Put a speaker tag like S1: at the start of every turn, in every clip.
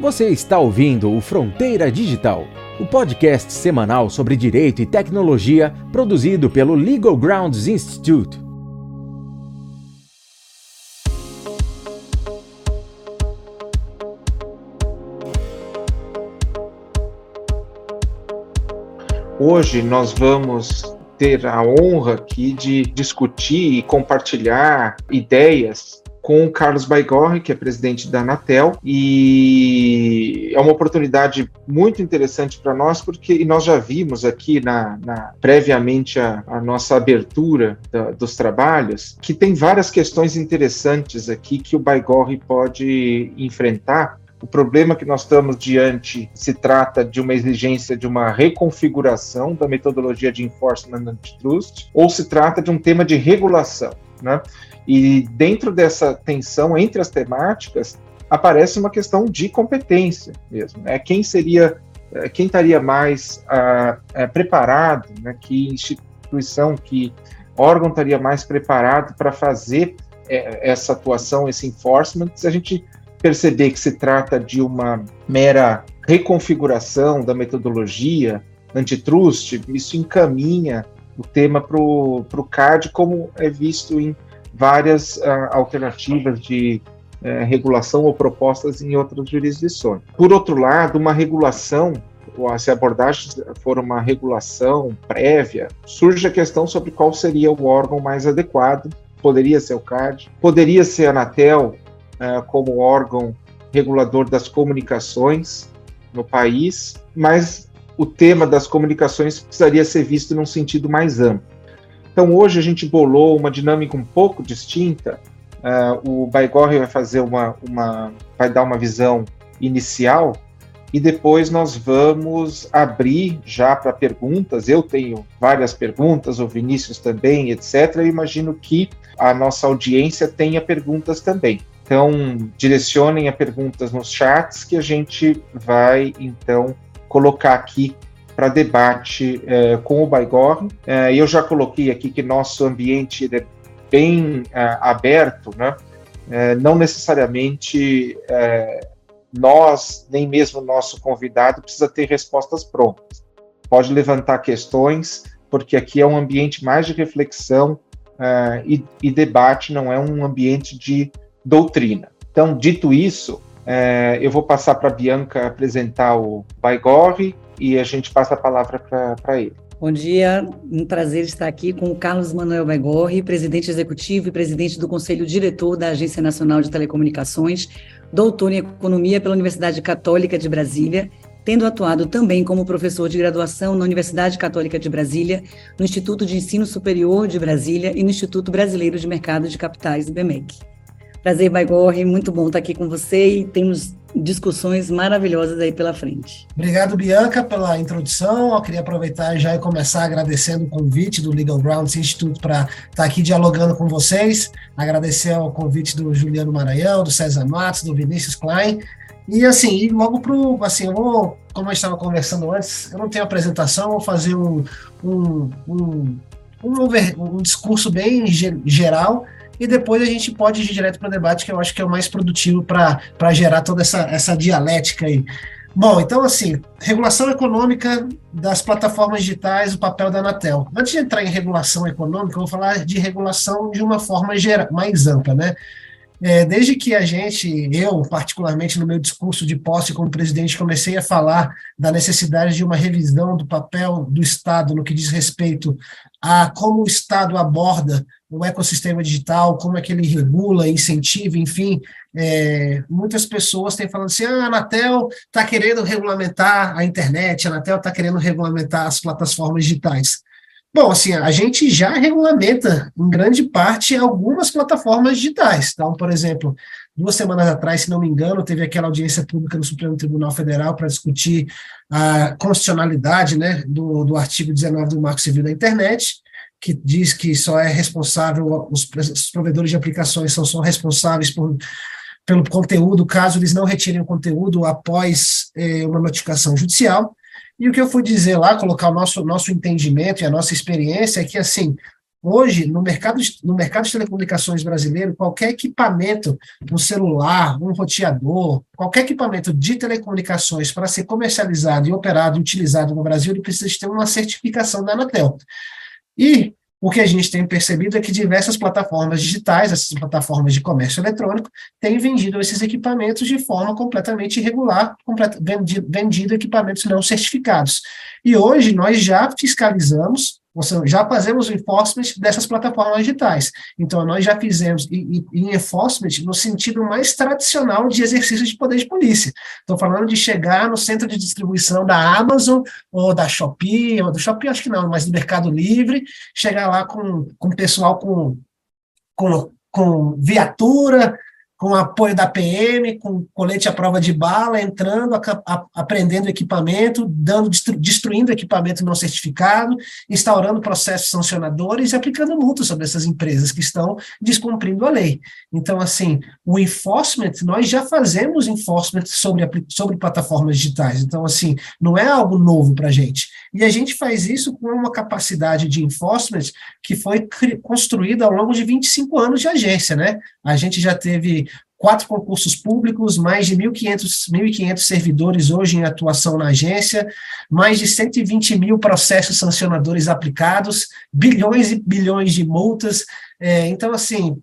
S1: Você está ouvindo o Fronteira Digital, o podcast semanal sobre direito e tecnologia produzido pelo Legal Grounds Institute.
S2: Hoje nós vamos ter a honra aqui de discutir e compartilhar ideias com o Carlos Baigorre, que é presidente da Anatel, e é uma oportunidade muito interessante para nós, porque nós já vimos aqui na, na previamente a, a, nossa abertura da, dos trabalhos, que tem várias questões interessantes aqui que o Baigorre pode enfrentar o problema que nós estamos diante se trata de uma exigência de uma reconfiguração da metodologia de enforcement antitrust ou se trata de um tema de regulação, né? E dentro dessa tensão entre as temáticas, aparece uma questão de competência mesmo. Né? Quem seria, eh, quem estaria mais ah, eh, preparado, né? que instituição, que órgão estaria mais preparado para fazer eh, essa atuação, esse enforcement, se a gente perceber que se trata de uma mera reconfiguração da metodologia antitrust, isso encaminha o tema para o CAD, como é visto em várias uh, alternativas de uh, regulação ou propostas em outras jurisdições. Por outro lado, uma regulação, se a abordagem for uma regulação prévia, surge a questão sobre qual seria o órgão mais adequado. Poderia ser o CAD, poderia ser a Anatel, uh, como órgão regulador das comunicações no país, mas o tema das comunicações precisaria ser visto num sentido mais amplo. Então hoje a gente bolou uma dinâmica um pouco distinta. Uh, o Baigorre vai fazer uma, uma, vai dar uma visão inicial e depois nós vamos abrir já para perguntas. Eu tenho várias perguntas, o Vinícius também, etc. Eu imagino que a nossa audiência tenha perguntas também. Então, direcionem a perguntas nos chats que a gente vai então colocar aqui para debate é, com o Baigorre. É, eu já coloquei aqui que nosso ambiente é bem é, aberto, né? É, não necessariamente é, nós, nem mesmo nosso convidado, precisa ter respostas prontas. Pode levantar questões, porque aqui é um ambiente mais de reflexão é, e, e, debate, não é um ambiente de doutrina. Então, dito isso, eu vou passar para a Bianca apresentar o Baigorre e a gente passa a palavra para ele.
S3: Bom dia, um prazer estar aqui com o Carlos Manuel Baigorre, presidente executivo e presidente do Conselho Diretor da Agência Nacional de Telecomunicações, doutor em Economia pela Universidade Católica de Brasília, tendo atuado também como professor de graduação na Universidade Católica de Brasília, no Instituto de Ensino Superior de Brasília e no Instituto Brasileiro de Mercado de Capitais, BMEC. Prazer, Baigorre, muito bom estar aqui com você e temos discussões maravilhosas aí pela frente.
S4: Obrigado, Bianca, pela introdução. Eu queria aproveitar já e começar agradecendo o convite do Legal Grounds Institute para estar aqui dialogando com vocês. Agradecer ao convite do Juliano Maranhão, do César Matos, do Vinícius Klein. E assim, e logo para assim, eu vou, como a gente estava conversando antes, eu não tenho apresentação, vou fazer um, um, um, um, um discurso bem geral e depois a gente pode ir direto para o debate, que eu acho que é o mais produtivo para gerar toda essa, essa dialética aí. Bom, então assim, regulação econômica das plataformas digitais, o papel da Anatel. Antes de entrar em regulação econômica, eu vou falar de regulação de uma forma mais ampla, né? É, desde que a gente, eu particularmente no meu discurso de posse como presidente, comecei a falar da necessidade de uma revisão do papel do Estado no que diz respeito a como o Estado aborda o ecossistema digital, como é que ele regula, incentiva, enfim, é, muitas pessoas têm falando assim, ah, a Anatel está querendo regulamentar a internet, a Anatel está querendo regulamentar as plataformas digitais. Bom, assim, a gente já regulamenta, em grande parte, algumas plataformas digitais. Então, por exemplo, duas semanas atrás, se não me engano, teve aquela audiência pública no Supremo Tribunal Federal para discutir a constitucionalidade né, do, do artigo 19 do Marco Civil da Internet, que diz que só é responsável, os, provedores de aplicações são só responsáveis por, pelo conteúdo, caso eles não retirem o conteúdo após eh, uma notificação judicial. E o que eu fui dizer lá, colocar o nosso, nosso entendimento e a nossa experiência é que, assim, Hoje, no mercado, no mercado de telecomunicações brasileiro, qualquer equipamento, um celular, um roteador, qualquer equipamento de telecomunicações para ser comercializado e operado e utilizado no Brasil, ele precisa ter uma certificação da Anatel. E o que a gente tem percebido é que diversas plataformas digitais, essas plataformas de comércio eletrônico, têm vendido esses equipamentos de forma completamente irregular, vendido equipamentos não certificados. E hoje nós já fiscalizamos ou seja, já fazemos o enforcement dessas plataformas digitais. Então, nós já fizemos e, enforcement no sentido mais tradicional de exercício de poder de polícia. Estou falando de chegar no centro de distribuição da Amazon, ou da Shopee, ou do Shopee acho que não, mas do Mercado Livre, chegar lá com, com pessoal com, com, com viatura, com apoio da PM, com colete à prova de bala, entrando, aprendendo equipamento, dando, destru, destruindo equipamento não certificado, instaurando processos sancionadores e aplicando multas sobre essas empresas que estão descumprindo a lei. Então, assim, o enforcement, nós já fazemos enforcement sobre, sobre plataformas digitais. Então, assim, não é algo novo para a gente. E a gente faz isso com uma capacidade de enforcement que foi construída ao longo de 25 anos de agência, né? A gente já teve quatro concursos públicos, mais de 1.500 servidores hoje em atuação na agência, mais de 120 mil processos sancionadores aplicados, bilhões e bilhões de multas. É, então, assim,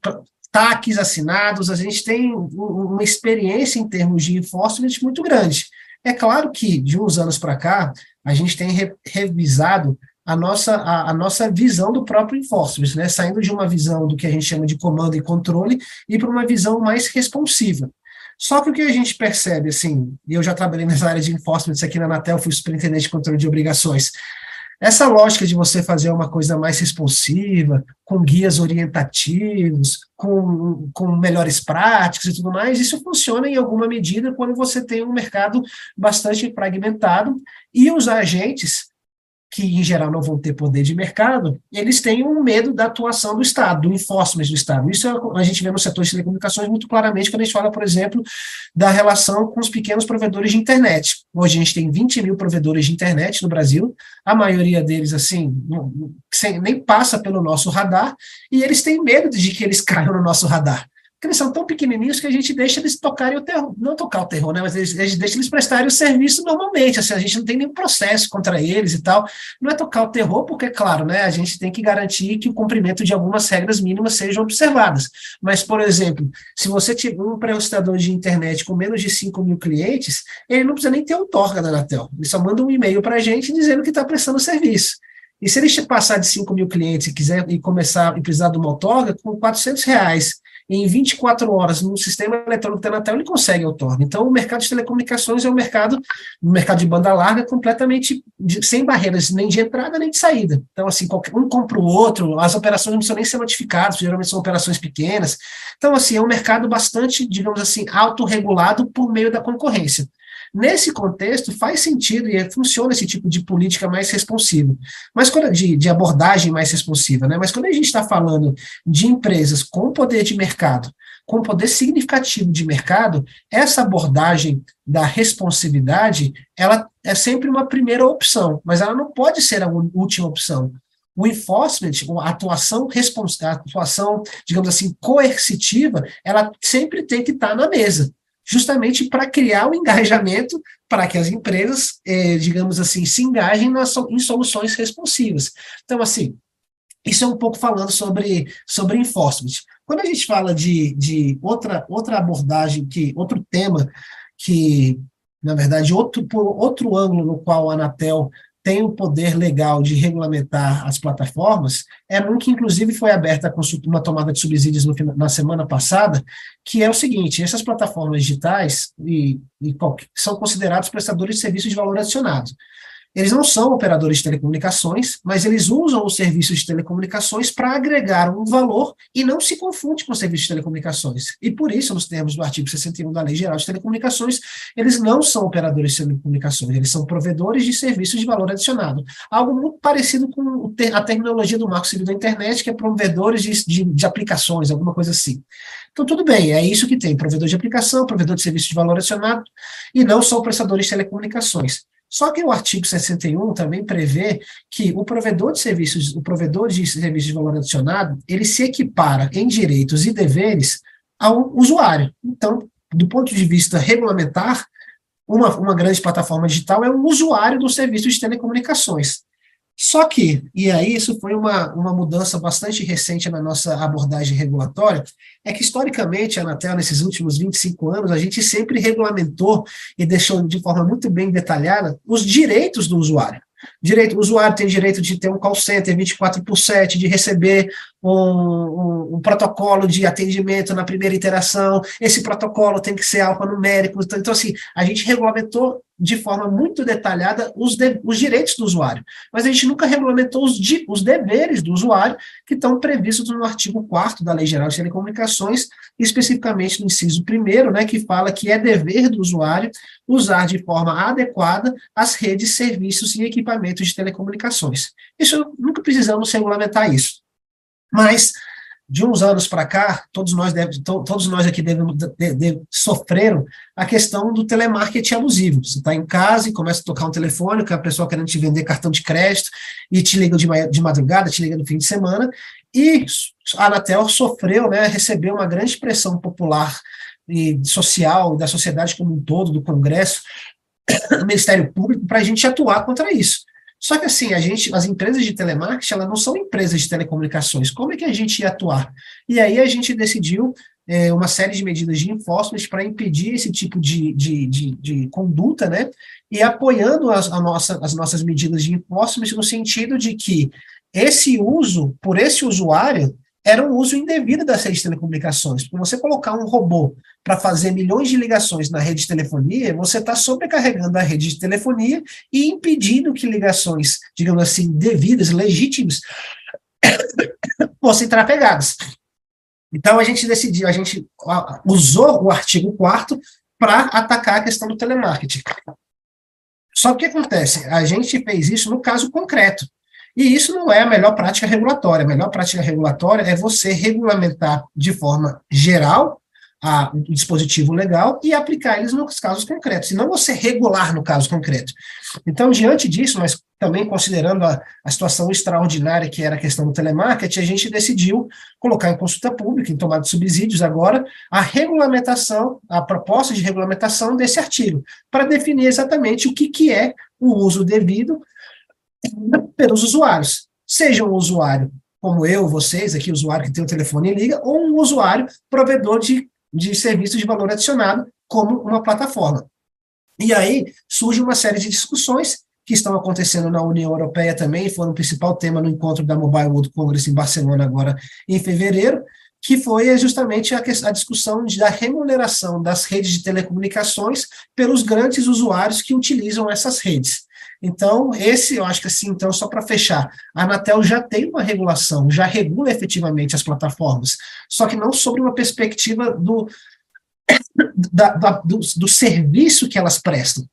S4: taques assinados, a gente tem uma experiência em termos de enforcement muito grande. É claro que, de uns anos para cá, a gente tem re revisado a nossa, a, a, nossa visão do próprio enforcement, né? saindo de uma visão do que a gente chama de comando e controle e para uma visão mais responsiva. Só que o que a gente percebe, assim, e eu já trabalhei nessa área de enforcement aqui na Anatel, fui superintendente de controle de obrigações, essa lógica de você fazer uma coisa mais responsiva, com guias orientativos, com, com melhores práticas e tudo mais, isso funciona em alguma medida quando você tem um mercado bastante fragmentado e os agentes que em geral não vão ter poder de mercado, eles têm um medo da atuação do Estado, do enforcement do Estado. Isso a gente vê no setor de telecomunicações muito claramente quando a gente fala, por exemplo, da relação com os pequenos provedores de internet. Hoje a gente tem 20 mil provedores de internet no Brasil, a maioria deles, assim, não, sem, nem passa pelo nosso radar, e eles têm medo de que eles caiam no nosso radar porque eles são tão pequenininhos que a gente deixa eles tocarem o terror, não tocar o terror, né, mas a gente deixa eles prestarem o serviço normalmente, assim, a gente não tem nenhum processo contra eles e tal, não é tocar o terror, porque, claro, né, a gente tem que garantir que o cumprimento de algumas regras mínimas sejam observadas, mas, por exemplo, se você tiver um prestador de internet com menos de 5 mil clientes, ele não precisa nem ter outorga da Anatel, ele só manda um e-mail para a gente dizendo que está prestando serviço. E se ele passar de 5 mil clientes e quiser e começar e precisar de uma outorga, com 400 reais em 24 horas no sistema eletrônico da Anatel, ele consegue outorga. Então, o mercado de telecomunicações é um mercado, um mercado de banda larga completamente de, sem barreiras nem de entrada nem de saída. Então, assim, qualquer, um compra o outro, as operações não precisam nem ser notificadas, geralmente são operações pequenas. Então, assim, é um mercado bastante, digamos assim, autorregulado por meio da concorrência. Nesse contexto, faz sentido e funciona esse tipo de política mais responsiva, mas quando, de, de abordagem mais responsiva, né? Mas quando a gente está falando de empresas com poder de mercado, com poder significativo de mercado, essa abordagem da responsividade, ela é sempre uma primeira opção, mas ela não pode ser a última opção. O enforcement, a atuação, a atuação, digamos assim, coercitiva, ela sempre tem que estar tá na mesa justamente para criar o engajamento para que as empresas, eh, digamos assim, se engajem nas, em soluções responsivas. Então, assim, isso é um pouco falando sobre, sobre enforcement. Quando a gente fala de, de outra, outra abordagem, que outro tema que, na verdade, outro, por outro ângulo no qual a Anatel tem o poder legal de regulamentar as plataformas, é um que, inclusive, foi aberta uma tomada de subsídios no, na semana passada, que é o seguinte: essas plataformas digitais e, e são considerados prestadores de serviços de valor adicionado. Eles não são operadores de telecomunicações, mas eles usam os serviços de telecomunicações para agregar um valor e não se confunde com os serviços de telecomunicações. E por isso, nos termos do artigo 61 da Lei Geral de Telecomunicações, eles não são operadores de telecomunicações, eles são provedores de serviços de valor adicionado. Algo muito parecido com a terminologia do Marco Civil da Internet, que é provedores de, de, de aplicações, alguma coisa assim. Então, tudo bem, é isso que tem: provedor de aplicação, provedor de serviço de valor adicionado, e não são prestadores de telecomunicações. Só que o artigo 61 também prevê que o provedor de serviços, o provedor de serviços de valor adicionado, ele se equipara em direitos e deveres ao usuário. Então, do ponto de vista regulamentar, uma, uma grande plataforma digital é um usuário do serviço de telecomunicações. Só que, e aí isso foi uma, uma mudança bastante recente na nossa abordagem regulatória, é que historicamente a Anatel, nesses últimos 25 anos, a gente sempre regulamentou e deixou de forma muito bem detalhada os direitos do usuário. Direito, o usuário tem direito de ter um call center 24 por 7, de receber um, um, um, protocolo de atendimento na primeira interação, esse protocolo tem que ser alfanumérico. Então, então, assim, a gente regulamentou de forma muito detalhada os, de, os direitos do usuário, mas a gente nunca regulamentou os, de, os deveres do usuário, que estão previstos no artigo 4 da Lei Geral de Telecomunicações, especificamente no inciso 1, né, que fala que é dever do usuário usar de forma adequada as redes, serviços e equipamentos de telecomunicações. Isso nunca precisamos regulamentar isso. Mas de uns anos para cá, todos nós, deve, to, todos nós aqui devemos, de, de, sofreram a questão do telemarketing abusivo. Você está em casa e começa a tocar um telefone, que a pessoa querendo te vender cartão de crédito, e te liga de, de madrugada, te liga no fim de semana, e a Anatel sofreu, né, recebeu uma grande pressão popular e social, da sociedade como um todo, do Congresso, do Ministério Público, para a gente atuar contra isso. Só que assim, a gente, as empresas de telemarketing, elas não são empresas de telecomunicações. Como é que a gente ia atuar? E aí a gente decidiu é, uma série de medidas de enforcement para impedir esse tipo de, de, de, de, conduta, né? E apoiando as, nossa, as nossas medidas de enforcement no sentido de que esse uso, por esse usuário, era um uso indevido das redes de telecomunicações. Porque você colocar um robô para fazer milhões de ligações na rede de telefonia, você está sobrecarregando a rede de telefonia e impedindo que ligações, digamos assim, devidas, legítimas, fossem trafegadas. Então a gente decidiu, a gente usou o artigo 4 para atacar a questão do telemarketing. Só que o que acontece? A gente fez isso no caso concreto. E isso não é a melhor prática regulatória. A melhor prática regulatória é você regulamentar de forma geral a, o dispositivo legal e aplicar eles nos casos concretos, e não você regular no caso concreto. Então, diante disso, mas também considerando a, a situação extraordinária que era a questão do telemarketing, a gente decidiu colocar em consulta pública, em tomada de subsídios agora, a regulamentação, a proposta de regulamentação desse artigo, para definir exatamente o que, que é o uso devido pelos usuários. Seja um usuário como eu, vocês, aqui, usuário que tem o telefone e liga, ou um usuário provedor de, de serviços de valor adicionado, como uma plataforma. E aí surge uma série de discussões que estão acontecendo na União Europeia também, foram o principal tema no encontro da Mobile World Congress em Barcelona agora em fevereiro, que foi justamente a, a discussão de, da remuneração das redes de telecomunicações pelos grandes usuários que utilizam essas redes. Então, esse, eu acho que assim, então, só para fechar, a Anatel já tem uma regulação, já regula efetivamente as plataformas, só que não sobre uma perspectiva do, da, da, do, do serviço que elas prestam.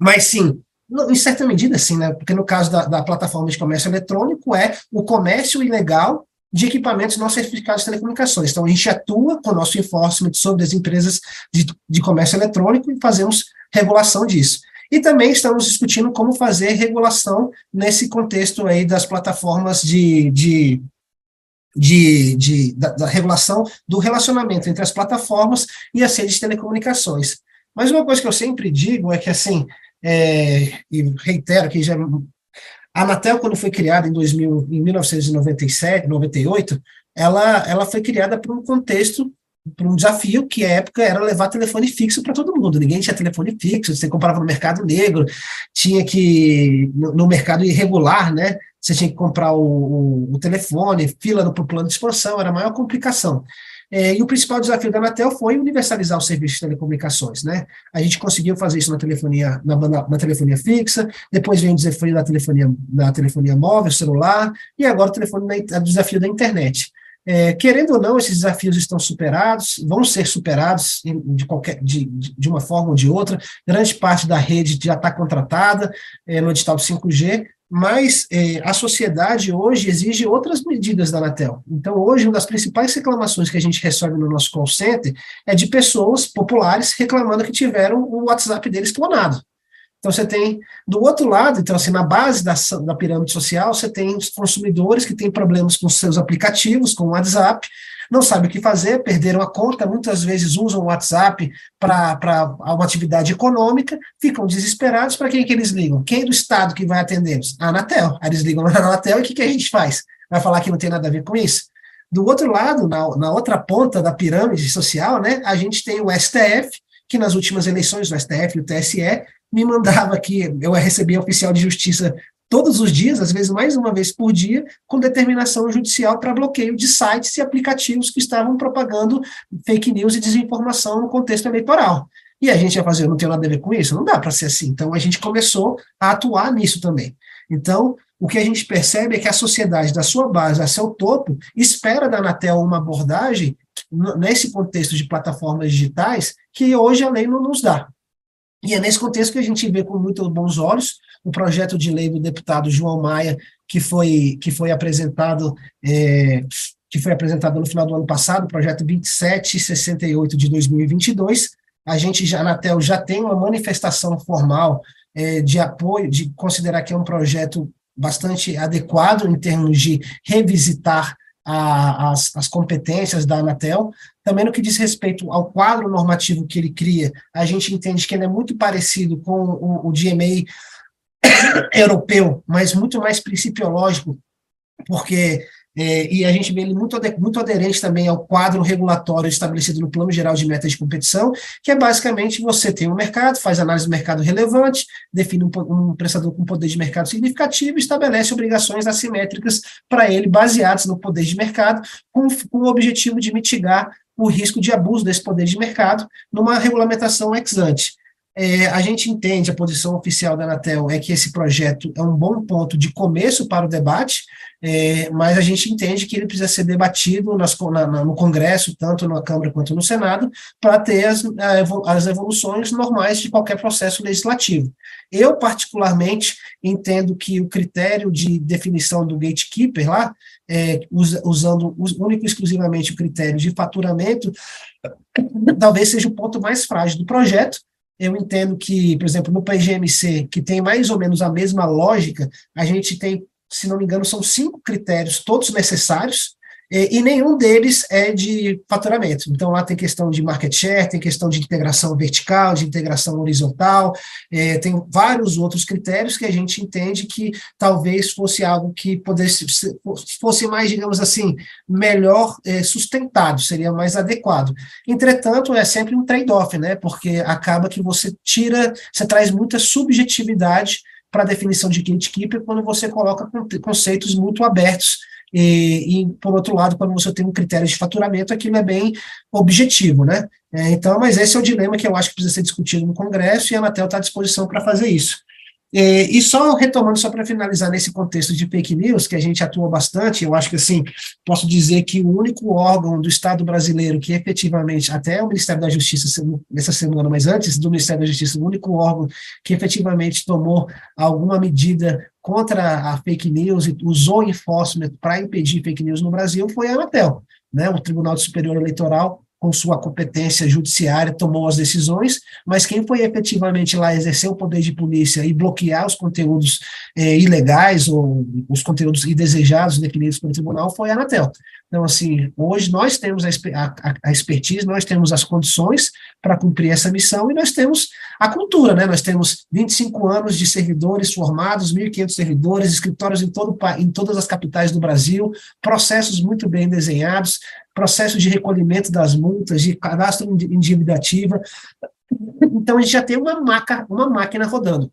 S4: Mas sim, em certa medida, sim, né? Porque no caso da, da, plataforma de comércio eletrônico é o comércio ilegal de equipamentos não certificados de telecomunicações. Então, a gente atua com o nosso enforcement sobre as empresas de, de comércio eletrônico e fazemos regulação disso. E também estamos discutindo como fazer regulação nesse contexto aí das plataformas de, de de, de da, da, regulação do relacionamento entre as plataformas e as redes de telecomunicações. Mas uma coisa que eu sempre digo é que, assim, é, e reitero que já a Anatel, quando foi criada em, 2000, em 1997, 98, ela, ela foi criada por um contexto para um desafio que, à época, era levar telefone fixo para todo mundo. Ninguém tinha telefone fixo, você comprava no mercado negro, tinha que, no, no mercado irregular, né? Você tinha que comprar o, o, o telefone, fila no plano de expansão, era a maior complicação. É, e o principal desafio da Anatel foi universalizar o serviço de telecomunicações, né? A gente conseguiu fazer isso na telefonia, na, na, na telefonia fixa, depois veio o desafio da telefonia, da telefonia móvel, celular, e agora o, telefone o desafio da internet. É, querendo ou não, esses desafios estão superados, vão ser superados de, qualquer, de, de uma forma ou de outra. Grande parte da rede já está contratada é, no edital 5G, mas é, a sociedade hoje exige outras medidas da Anatel. Então, hoje, uma das principais reclamações que a gente recebe no nosso call center é de pessoas populares reclamando que tiveram o WhatsApp deles clonado. Então você tem do outro lado, então assim, na base da, da pirâmide social, você tem os consumidores que têm problemas com seus aplicativos, com o WhatsApp, não sabem o que fazer, perderam a conta, muitas vezes usam o WhatsApp para uma atividade econômica, ficam desesperados, para quem que eles ligam? Quem é do Estado que vai atendê-los? A Anatel. Aí eles ligam na Anatel e o que, que a gente faz? Vai falar que não tem nada a ver com isso? Do outro lado, na, na outra ponta da pirâmide social, né, a gente tem o STF, que nas últimas eleições do STF e o TSE me mandava que eu recebia oficial de justiça todos os dias, às vezes mais uma vez por dia, com determinação judicial para bloqueio de sites e aplicativos que estavam propagando fake news e desinformação no contexto eleitoral. E a gente ia fazer, não tem nada a ver com isso? Não dá para ser assim. Então a gente começou a atuar nisso também. Então, o que a gente percebe é que a sociedade, da sua base a seu topo, espera da Anatel uma abordagem nesse contexto de plataformas digitais que hoje a lei não nos dá. E é nesse contexto que a gente vê com muitos bons olhos o projeto de lei do deputado João Maia, que foi, que foi apresentado. É, que foi apresentado no final do ano passado, o projeto 2768 de 2022. A gente, já, na TEL, já tem uma manifestação formal é, de apoio, de considerar que é um projeto bastante adequado em termos de revisitar a, as, as competências da Anatel. Também no que diz respeito ao quadro normativo que ele cria, a gente entende que ele é muito parecido com o, o DMA europeu, mas muito mais principiológico, porque é, e a gente vê ele muito, muito aderente também ao quadro regulatório estabelecido no Plano Geral de Metas de Competição, que é basicamente você tem um mercado, faz análise do mercado relevante, define um, um prestador com poder de mercado significativo e estabelece obrigações assimétricas para ele, baseadas no poder de mercado, com, com o objetivo de mitigar o risco de abuso desse poder de mercado numa regulamentação ex ante. É, a gente entende, a posição oficial da Anatel é que esse projeto é um bom ponto de começo para o debate, é, mas a gente entende que ele precisa ser debatido nas, na, no Congresso, tanto na Câmara quanto no Senado, para ter as, as evoluções normais de qualquer processo legislativo. Eu, particularmente, entendo que o critério de definição do gatekeeper lá, é, usando único e exclusivamente o critério de faturamento, talvez seja o ponto mais frágil do projeto, eu entendo que, por exemplo, no PGMC, que tem mais ou menos a mesma lógica, a gente tem, se não me engano, são cinco critérios, todos necessários, e nenhum deles é de faturamento. Então, lá tem questão de market share, tem questão de integração vertical, de integração horizontal, é, tem vários outros critérios que a gente entende que talvez fosse algo que pudesse, fosse mais, digamos assim, melhor é, sustentado, seria mais adequado. Entretanto, é sempre um trade-off, né? Porque acaba que você tira, você traz muita subjetividade para a definição de gatekeeper quando você coloca conceitos muito abertos e, e, por outro lado, quando você tem um critério de faturamento, aquilo é bem objetivo, né? É, então, mas esse é o dilema que eu acho que precisa ser discutido no Congresso e a Anatel está à disposição para fazer isso. É, e só retomando, só para finalizar nesse contexto de fake news, que a gente atua bastante, eu acho que assim, posso dizer que o único órgão do Estado brasileiro que efetivamente, até o Ministério da Justiça, nessa semana, mas antes do Ministério da Justiça, o único órgão que efetivamente tomou alguma medida contra a fake news e usou enforcement para impedir fake news no Brasil foi a Anatel. Né? O Tribunal Superior Eleitoral com sua competência judiciária, tomou as decisões, mas quem foi efetivamente lá exercer o poder de polícia e bloquear os conteúdos é, ilegais ou os conteúdos indesejados definidos pelo tribunal foi a Anatel. Então, assim, hoje nós temos a, a, a expertise, nós temos as condições para cumprir essa missão e nós temos a cultura, né? Nós temos 25 anos de servidores formados, 1.500 servidores, escritórios em, todo, em todas as capitais do Brasil, processos muito bem desenhados, processo de recolhimento das multas, de cadastro endividativa. Então, a gente já tem uma, maca, uma máquina rodando.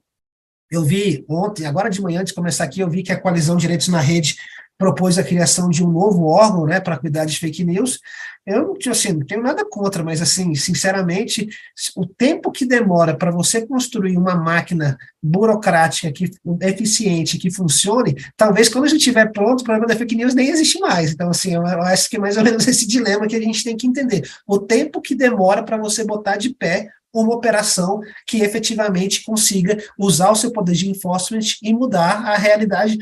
S4: Eu vi ontem, agora de manhã, antes de começar aqui, eu vi que a Coalizão Direitos na Rede propôs a criação de um novo órgão, né, para cuidar de fake news. Eu assim, não tenho nada contra, mas assim, sinceramente, o tempo que demora para você construir uma máquina burocrática que eficiente, que funcione, talvez quando a gente estiver pronto, o problema da fake news nem existe mais. Então, assim, eu, acho que é mais ou menos esse dilema que a gente tem que entender. O tempo que demora para você botar de pé uma operação que efetivamente consiga usar o seu poder de enforcement e mudar a realidade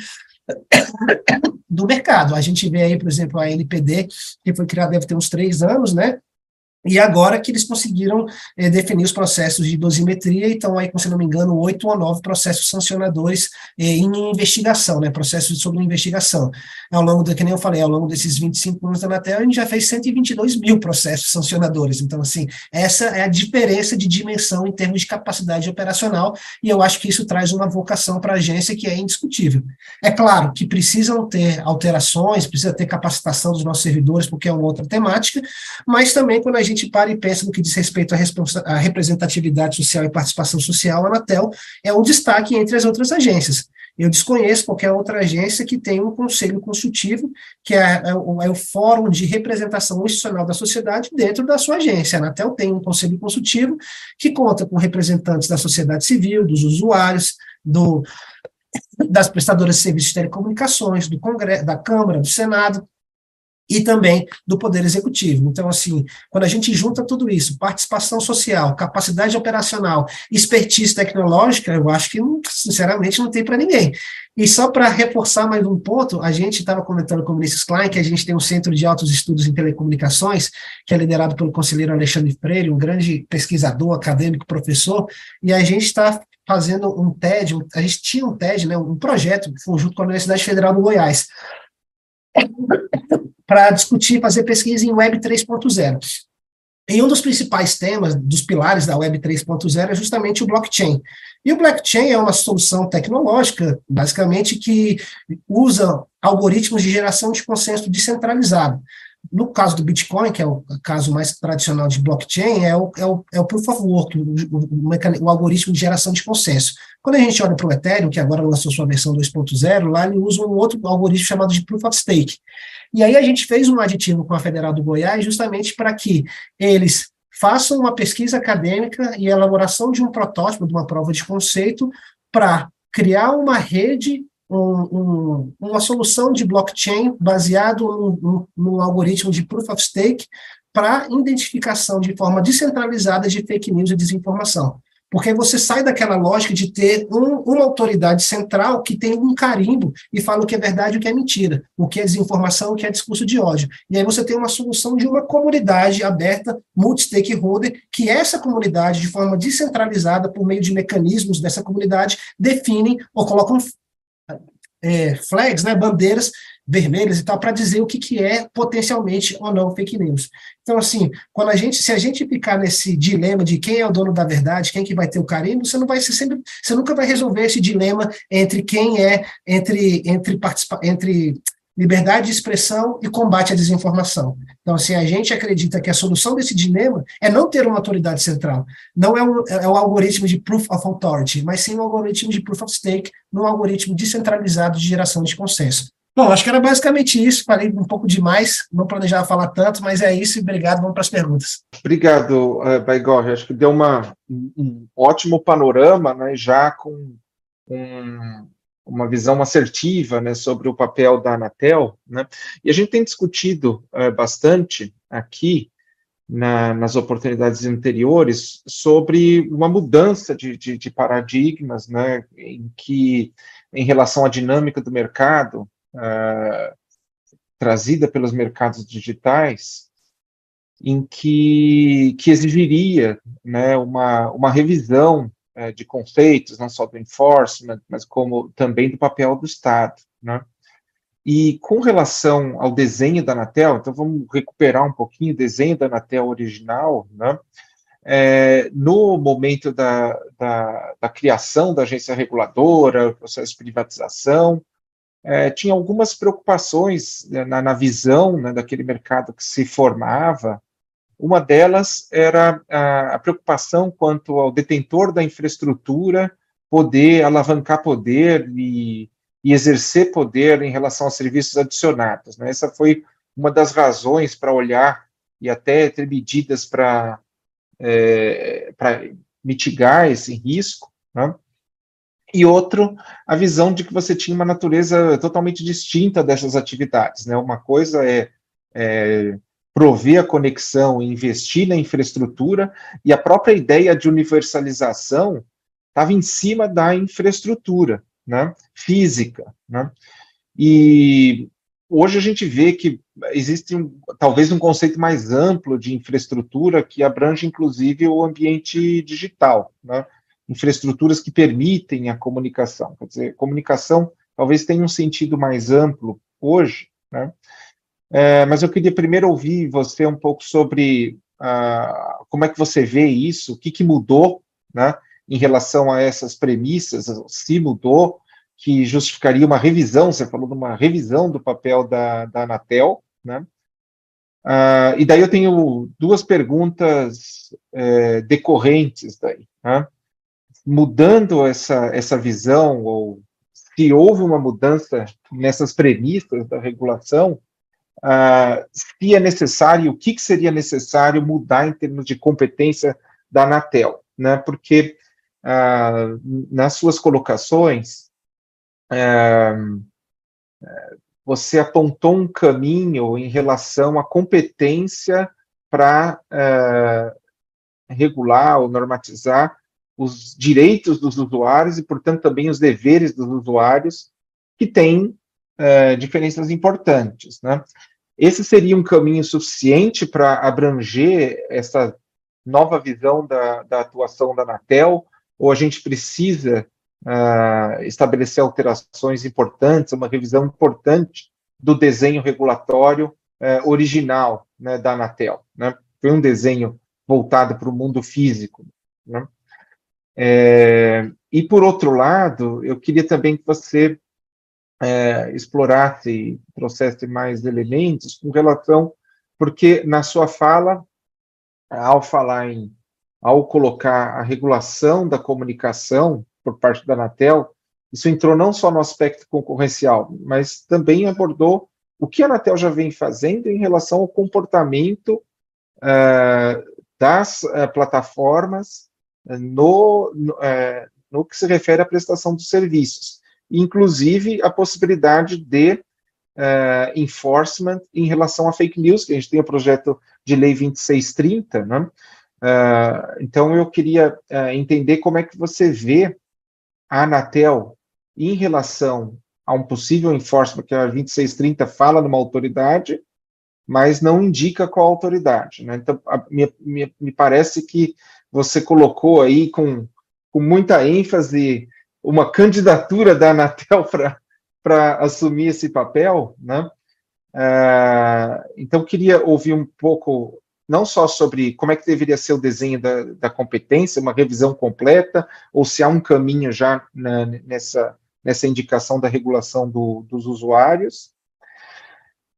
S4: do mercado. A gente vê aí, por exemplo, a NPD, que foi criada deve ter uns três anos, né? E agora que eles conseguiram é, definir os processos de dosimetria, então aí, se não me engano, oito ou nove processos sancionadores é, em investigação, né, processos sobre investigação. Ao longo, do, que nem eu falei, ao longo desses 25 anos da Anatel, a gente já fez 122 mil processos sancionadores. Então, assim, essa é a diferença de dimensão em termos de capacidade operacional, e eu acho que isso traz uma vocação para a agência que é indiscutível. É claro que precisam ter alterações, precisa ter capacitação dos nossos servidores, porque é uma outra temática, mas também quando a gente para e pensa no que diz respeito à, à representatividade social e participação social, a Anatel é um destaque entre as outras agências. Eu desconheço qualquer outra agência que tenha um conselho consultivo, que é, é, o, é, o, Fórum de Representação Institucional da Sociedade dentro da sua agência. A Anatel tem um conselho consultivo que conta com representantes da sociedade civil, dos usuários, do, das prestadoras de serviços de telecomunicações, do Congresso, da Câmara, do Senado, e também do Poder Executivo. Então, assim, quando a gente junta tudo isso, participação social, capacidade operacional, expertise tecnológica, eu acho que, sinceramente, não tem para ninguém. E só para reforçar mais um ponto, a gente estava comentando com o Vinícius Klein que a gente tem um Centro de Altos Estudos em Telecomunicações, que é liderado pelo conselheiro Alexandre Freire, um grande pesquisador, acadêmico, professor, e a gente está fazendo um TED, a gente tinha um TED, né, um projeto junto com a Universidade Federal do Goiás, para discutir, fazer pesquisa em Web 3.0. E um dos principais temas, dos pilares da Web 3.0 é justamente o blockchain. E o blockchain é uma solução tecnológica, basicamente, que usa algoritmos de geração de consenso descentralizado. No caso do Bitcoin, que é o caso mais tradicional de blockchain, é o, é o, é o Proof of Work, o, o, o, algoritmo de geração de consenso. Quando a gente olha para o Ethereum, que agora lançou sua versão 2.0, lá ele usa um outro algoritmo chamado de Proof of Stake. E aí a gente fez um aditivo com a Federal do Goiás justamente para que eles façam uma pesquisa acadêmica e elaboração de um protótipo, de uma prova de conceito, para criar uma rede um, um, uma solução de blockchain baseado num, algoritmo de proof of stake para identificação de forma descentralizada de fake news e desinformação. Porque você sai daquela lógica de ter um, uma autoridade central que tem um carimbo e fala o que é verdade e o que é mentira, o que é desinformação, o que é discurso de ódio. E aí você tem uma solução de uma comunidade aberta, multi-stakeholder, que essa comunidade, de forma descentralizada, por meio de mecanismos dessa comunidade, definem ou colocam é, flags, né, bandeiras vermelhas e tal, para dizer o que, que é potencialmente ou não fake news. Então, assim, quando a gente, se a gente ficar nesse dilema de quem é o dono da verdade, quem que vai ter o carimbo, você não vai ser sempre, você nunca vai resolver esse dilema entre quem é, entre, entre, participa, entre liberdade de expressão e combate à desinformação. Então, assim, a gente acredita que a solução desse dilema é não ter uma autoridade central. Não é um, é um algoritmo de proof of authority, mas sim um algoritmo de proof of stake, num algoritmo descentralizado de geração de consenso. Bom, acho que era basicamente isso. Falei um pouco demais, não planejava falar tanto, mas é isso. Obrigado. Vamos para as perguntas.
S2: Obrigado, uh, Baigorre. Acho que deu uma, um ótimo panorama, né, já com um, uma visão assertiva né, sobre o papel da Anatel. Né, e a gente tem discutido uh, bastante aqui na, nas oportunidades anteriores sobre uma mudança de, de, de paradigmas, né, em que, em relação à dinâmica do mercado, uh, trazida pelos mercados digitais, em que, que exigiria né, uma, uma revisão uh, de conceitos, não só do enforcement, mas como também do papel do Estado. Né? E com relação ao desenho da Anatel, então vamos recuperar um pouquinho o desenho da Anatel original, né? É, no momento da, da, da, criação da agência reguladora, processo de privatização, é, tinha algumas preocupações né, na, na visão né, daquele mercado que se formava. Uma delas era a, preocupação quanto ao detentor da infraestrutura poder alavancar poder e, e exercer poder em relação aos serviços adicionados. Né? Essa foi uma das razões para olhar e até ter medidas para é, mitigar esse risco. Né? e outro, a visão de que você tinha uma natureza totalmente distinta dessas atividades. Né? Uma coisa é, é prover a conexão investir na infraestrutura, e a própria ideia de universalização estava em cima da infraestrutura né? física. Né? E hoje a gente vê que existe um, talvez um conceito mais amplo de infraestrutura que abrange inclusive o ambiente digital, né? infraestruturas que permitem a comunicação. Quer dizer, comunicação talvez tenha um sentido mais amplo hoje, né? É, mas eu queria primeiro ouvir você um pouco sobre uh, como é que você vê isso, o que, que mudou, né, em relação a essas premissas, se mudou, que justificaria uma revisão, você falou de uma revisão do papel da, da Anatel, né? Uh, e daí eu tenho duas perguntas é, decorrentes daí. Né? Mudando essa, essa visão, ou se houve uma mudança nessas premissas da regulação, uh, se é necessário, o que, que, seria necessário mudar em termos de competência da Anatel, né? Porque uh, nas suas colocações uh, você apontou um caminho em relação à competência para regular ou normatizar os direitos dos usuários e, portanto, também os deveres dos usuários, que têm diferenças importantes. Né? Esse seria um caminho suficiente para abranger essa nova visão da, da, atuação da Anatel, ou a gente precisa uh, estabelecer alterações importantes, uma revisão importante do desenho regulatório uh, original né, da Anatel. Né? Foi um desenho voltado para o mundo físico. Né? É, e, por outro lado, eu queria também que você é, explorasse trouxesse mais elementos com relação, porque na sua fala, ao falar em, ao colocar a regulação da comunicação por parte da Anatel, isso entrou não só no aspecto concorrencial, mas também abordou o que a Anatel já vem fazendo em relação ao comportamento uh, das uh, plataformas uh, no, no, no que se refere à prestação dos serviços inclusive a possibilidade de uh, enforcement em relação a fake news, que a gente tem o projeto de lei 2630, né? Uh, então eu queria uh, entender como é que você vê a Anatel em relação a um possível enforcement, que a 2630 fala numa autoridade, mas não indica qual autoridade. Né? Então, a, me, parece que você colocou aí com, com muita ênfase uma candidatura da Anatel para assumir esse papel, né? Uh, então, queria ouvir um pouco, não só sobre como é que deveria ser o desenho da, da competência, uma revisão completa, ou se há um caminho já na, nessa, nessa indicação da regulação do, dos usuários.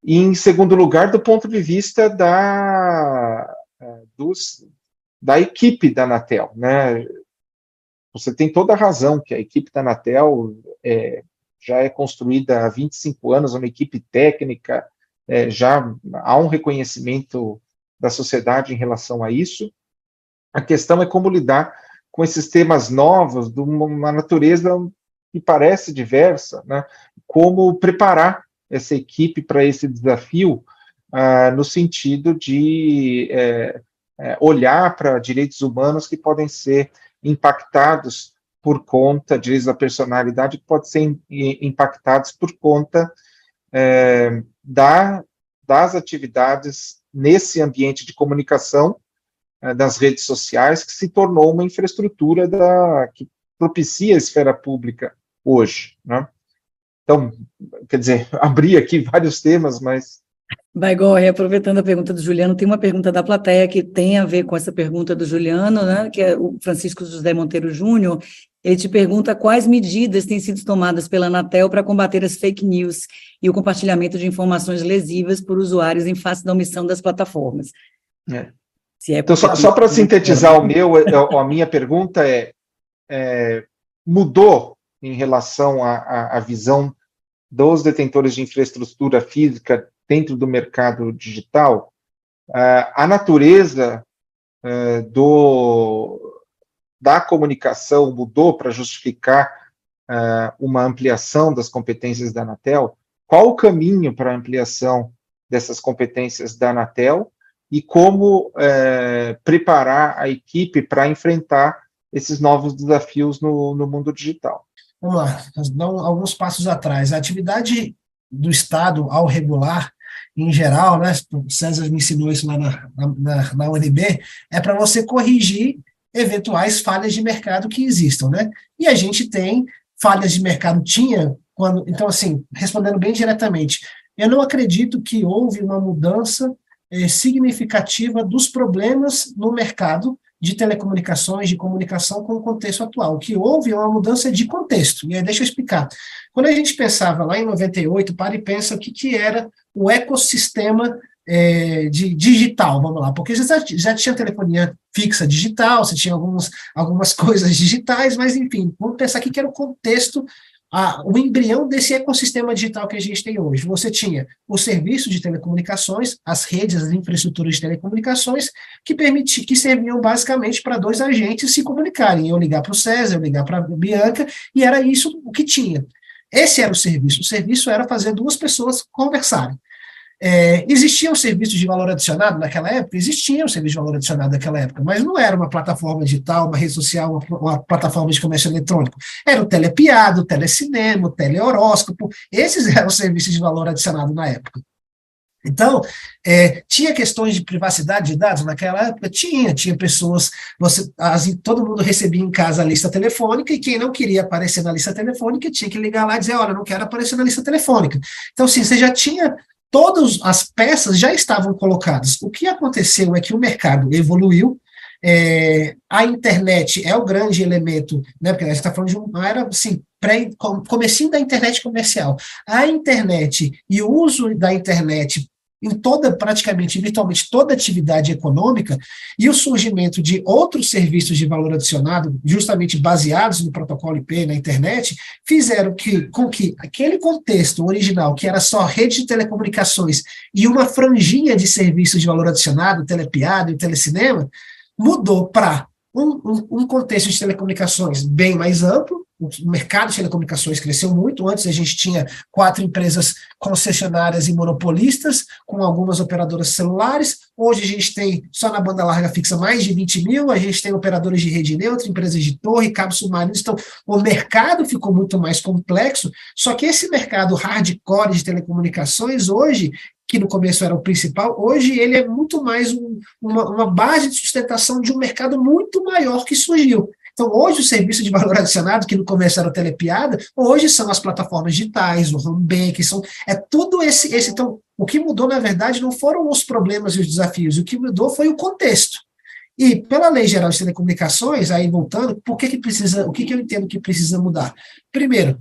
S2: E, em segundo lugar, do ponto de vista da, dos, da equipe da Anatel, né? Você tem toda a razão que a equipe da Anatel é, já é construída há 25 anos, uma equipe técnica, é, já há um reconhecimento da sociedade em relação a isso. A questão é como lidar com esses temas novos, de uma natureza que parece diversa, né? como preparar essa equipe para esse desafio, ah, no sentido de é, é olhar para direitos humanos que podem ser impactados por conta, diz a personalidade, que pode ser impactados por conta é, da, das atividades nesse ambiente de comunicação é, das redes sociais, que se tornou uma infraestrutura da, que propicia a esfera pública hoje. Né? Então, quer dizer, abri aqui vários temas, mas
S3: Baigorre, aproveitando a pergunta do Juliano, tem uma pergunta da plateia que tem a ver com essa pergunta do Juliano, né, que é o Francisco José Monteiro Júnior. Ele te pergunta quais medidas têm sido tomadas pela Anatel para combater as fake news e o compartilhamento de informações lesivas por usuários em face da omissão das plataformas.
S2: É. É então, só, só para sintetizar o meu, é, a minha pergunta é, é mudou em relação à visão dos detentores de infraestrutura física dentro do mercado digital, uh, a natureza uh, do, da comunicação mudou para justificar uh, uma ampliação das competências da Anatel? Qual o caminho para a ampliação dessas competências da Anatel e como preparar a equipe para enfrentar esses novos desafios no, no mundo digital?
S4: Vamos lá, alguns passos atrás. A atividade do Estado ao regular em geral, né? O César me ensinou isso lá na, na, na UNB, é para você corrigir eventuais falhas de mercado que existam, né? E a gente tem falhas de mercado, tinha, quando, então, assim, respondendo bem diretamente, eu não acredito que houve uma mudança eh, significativa dos problemas no mercado de telecomunicações, de comunicação com o contexto atual. O que houve é uma mudança de contexto. E aí, deixa eu explicar. Quando a gente pensava lá em 98, para e pensa o que, que era o ecossistema é, de digital, vamos lá, porque já, já tinha telefonia fixa digital, você tinha alguns, algumas coisas digitais, mas enfim, vamos pensar aqui que era o contexto a, o embrião desse ecossistema digital que a gente tem hoje. Você tinha o serviço de telecomunicações, as redes, as infraestruturas de telecomunicações, que, permiti, que serviam basicamente para dois agentes se comunicarem. Eu ligar para o César, eu ligar para a Bianca, e era isso o que tinha. Esse era o serviço. O serviço era fazer duas pessoas conversarem. É, existiam serviços de valor adicionado naquela época? Existiam serviços de valor adicionado naquela época, mas não era uma plataforma digital, uma rede social, uma, uma plataforma de comércio eletrônico. Era o telepiado, o telecinema, o telehoróscopo. Esses eram os serviços de valor adicionado na época. Então, é, tinha questões de privacidade de dados naquela época? Tinha, tinha pessoas, você, as, todo mundo recebia em casa a lista telefônica, e quem não queria aparecer na lista telefônica tinha que ligar lá e dizer, olha, não quero aparecer na lista telefônica. Então, sim, você já tinha todas as peças já estavam colocadas. O que aconteceu é que o mercado evoluiu, é, a internet é o grande elemento, né, porque a gente está falando de uma era, assim, pré, comecinho da internet comercial. A internet e o uso da internet em toda, praticamente, virtualmente toda atividade econômica, e o surgimento de outros serviços de valor adicionado, justamente baseados no protocolo IP na internet, fizeram que, com que aquele contexto original, que era só rede de telecomunicações e uma franjinha de serviços de valor adicionado, telepiado e telecinema, mudou para um, um, um contexto de telecomunicações bem mais amplo, o mercado de telecomunicações cresceu muito. Antes a gente tinha quatro empresas concessionárias e monopolistas, com algumas operadoras celulares. Hoje a gente tem, só na banda larga fixa, mais de 20 mil. A gente tem operadores de rede neutra, empresas de torre, cabos submarinos. Então, o mercado ficou muito mais complexo. Só que esse mercado hardcore de telecomunicações, hoje, que no começo era o principal, hoje ele é muito mais um, uma, uma base de sustentação de um mercado muito maior que surgiu. Então, hoje, o serviço de valor adicionado, que no começo era telepiada, hoje são as plataformas digitais, o home bank, são, é tudo esse, esse. Então, o que mudou, na verdade, não foram os problemas e os desafios, o que mudou foi o contexto. E pela Lei Geral de Telecomunicações, aí voltando, por que, que precisa, o que, que eu entendo que precisa mudar? Primeiro,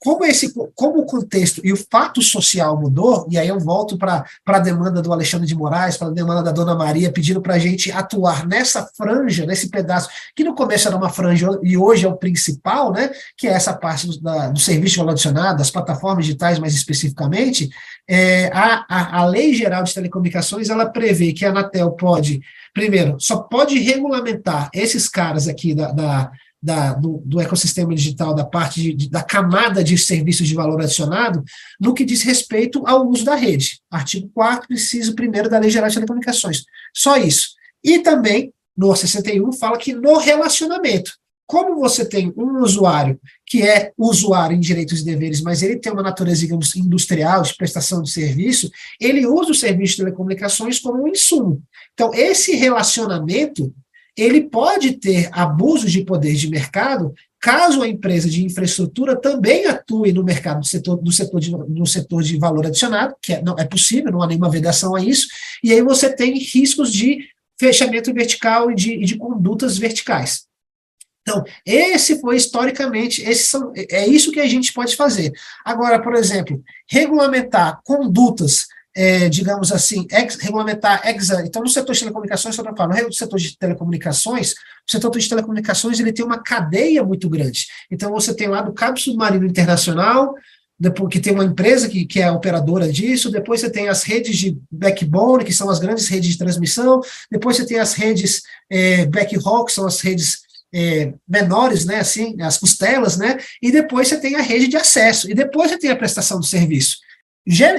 S4: como, esse, como o contexto e o fato social mudou, e aí eu volto para a demanda do Alexandre de Moraes, para a demanda da Dona Maria, pedindo para a gente atuar nessa franja, nesse pedaço, que no começo era uma franja e hoje é o principal, né, que é essa parte do, da, do serviço de valor adicionado, das plataformas digitais mais especificamente, é, a, a, a Lei Geral de Telecomunicações, ela prevê que a Anatel pode, primeiro, só pode regulamentar esses caras aqui da, da da, do, do, ecossistema digital, da parte de, de, da camada de serviços de valor adicionado, no que diz respeito ao uso da rede. Artigo 4 inciso 1 da Lei Geral de Telecomunicações. Só isso. E também, no 61, fala que no relacionamento, como você tem um usuário que é usuário em direitos e deveres, mas ele tem uma natureza, digamos, industrial, de prestação de serviço, ele usa o serviço de telecomunicações como um insumo. Então, esse relacionamento ele pode ter abusos de poder de mercado caso a empresa de infraestrutura também atue no mercado do setor, do setor, de, no setor de valor adicionado, que é, não, é possível, não há nenhuma vedação a isso, e aí você tem riscos de fechamento vertical e de, e de condutas verticais. Então, esse foi historicamente, são, é isso que a gente pode fazer. Agora, por exemplo, regulamentar condutas é, digamos assim, ex, regulamentar exa. Então, no setor de telecomunicações, para falar, no setor de telecomunicações, o setor de telecomunicações ele tem uma cadeia muito grande. Então, você tem lá do Cabo Submarino Internacional, depois que tem uma empresa que, que é operadora disso, depois você tem as redes de backbone, que são as grandes redes de transmissão, depois você tem as redes é, backhaul, que são as redes é, menores, né, assim, as costelas, né, e depois você tem a rede de acesso, e depois você tem a prestação do serviço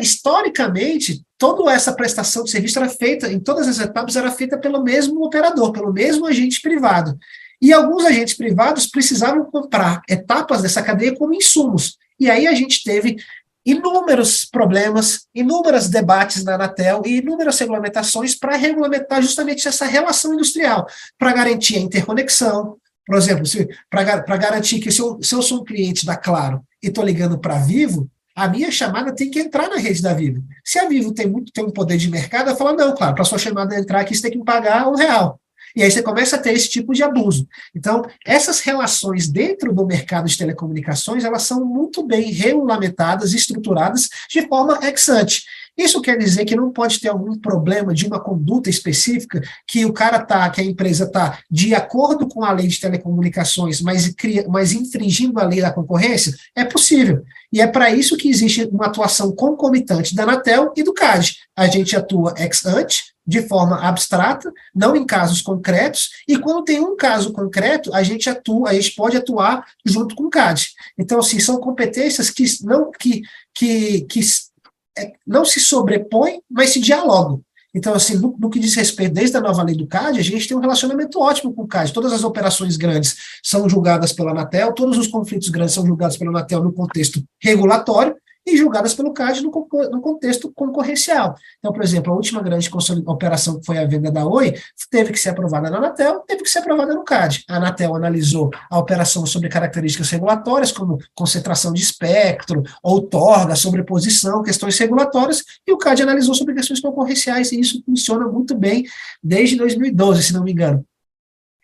S4: historicamente, toda essa prestação de serviço era feita, em todas as etapas, era feita pelo mesmo operador, pelo mesmo agente privado. E alguns agentes privados precisavam comprar etapas dessa cadeia como insumos. E aí a gente teve inúmeros problemas, inúmeros debates na Anatel e inúmeras regulamentações para regulamentar justamente essa relação industrial, para garantir a interconexão. Por exemplo, para garantir que se eu, se eu sou um cliente da Claro e estou ligando para Vivo, a minha chamada tem que entrar na rede da Vivo. Se a Vivo tem muito tem um poder de mercado, eu falo, não, claro, para sua chamada entrar aqui, você tem que pagar um real. E aí você começa a ter esse tipo de abuso. Então, essas relações dentro do mercado de telecomunicações, elas são muito bem regulamentadas estruturadas de forma ex ante. Isso quer dizer que não pode ter algum problema de uma conduta específica que o cara tá, que a empresa está de acordo com a lei de telecomunicações, mas, cria, mas infringindo a lei da concorrência? É possível. E é para isso que existe uma atuação concomitante da Anatel e do CAD. A gente atua ex ante, de forma abstrata, não em casos concretos, e quando tem um caso concreto, a gente atua, a gente pode atuar junto com o CAD. Então, assim, são competências que não que, que, que não se sobrepõem, mas se dialogam. Então, assim, no, no, que diz respeito, desde a nova lei do CAD, a gente tem um relacionamento ótimo com o CAD. Todas as operações grandes são julgadas pela Anatel, todos os conflitos grandes são julgados pela Anatel no contexto regulatório, e julgadas pelo CAD no, no contexto concorrencial. Então, por exemplo, a última grande operação que foi a venda da Oi teve que ser aprovada na Anatel, teve que ser aprovada no CAD. A Anatel analisou a operação sobre características regulatórias, como concentração de espectro, outorga, sobreposição, questões regulatórias, e o CAD analisou sobre questões concorrenciais, e isso funciona muito bem desde 2012, se não me engano.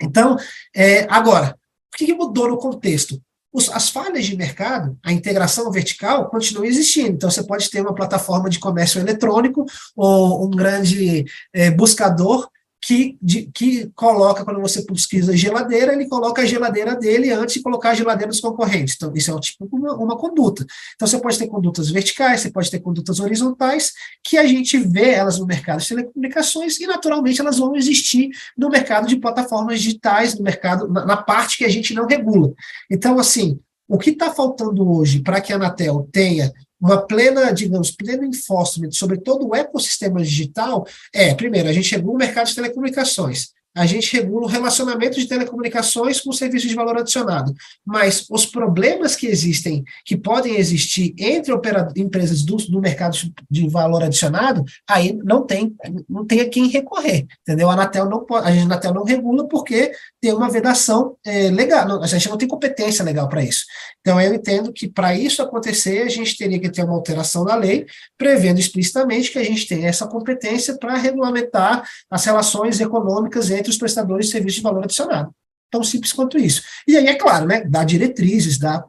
S4: Então, é, agora, o que mudou no contexto? Os, as falhas de mercado, a integração vertical, continua existindo. Então, você pode ter uma plataforma de comércio eletrônico ou um grande é, buscador que, de, que coloca, quando você pesquisa geladeira, ele coloca a geladeira dele antes de colocar a geladeira dos concorrentes. Então, isso é um tipo uma, uma conduta. Então, você pode ter condutas verticais, você pode ter condutas horizontais, que a gente vê elas no mercado de telecomunicações e, naturalmente, elas vão existir no mercado de plataformas digitais, no mercado, na, na parte que a gente não regula. Então, assim, o que está faltando hoje para que a Anatel tenha uma plena, digamos, pleno enforcement sobre todo o ecossistema digital é, primeiro, a gente chegou no mercado de telecomunicações a gente regula o relacionamento de telecomunicações com serviços de valor adicionado. Mas os problemas que existem, que podem existir entre empresas do, do mercado de valor adicionado, aí não tem, não tem a quem recorrer. Entendeu? A Anatel não pode, a Anatel não regula porque tem uma vedação é, legal. Não, a gente não tem competência legal para isso. Então, eu entendo que para isso acontecer, a gente teria que ter uma alteração na lei, prevendo explicitamente que a gente tem essa competência para regulamentar as relações econômicas entre entre os prestadores de serviços de valor adicionado. Tão simples quanto isso. E aí, é claro, né, dar diretrizes, dar,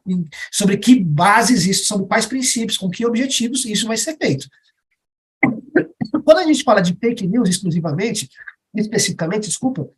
S4: sobre que bases isso, sobre quais princípios, com que objetivos isso vai ser feito. Quando a gente fala de fake news exclusivamente, especificamente, desculpa,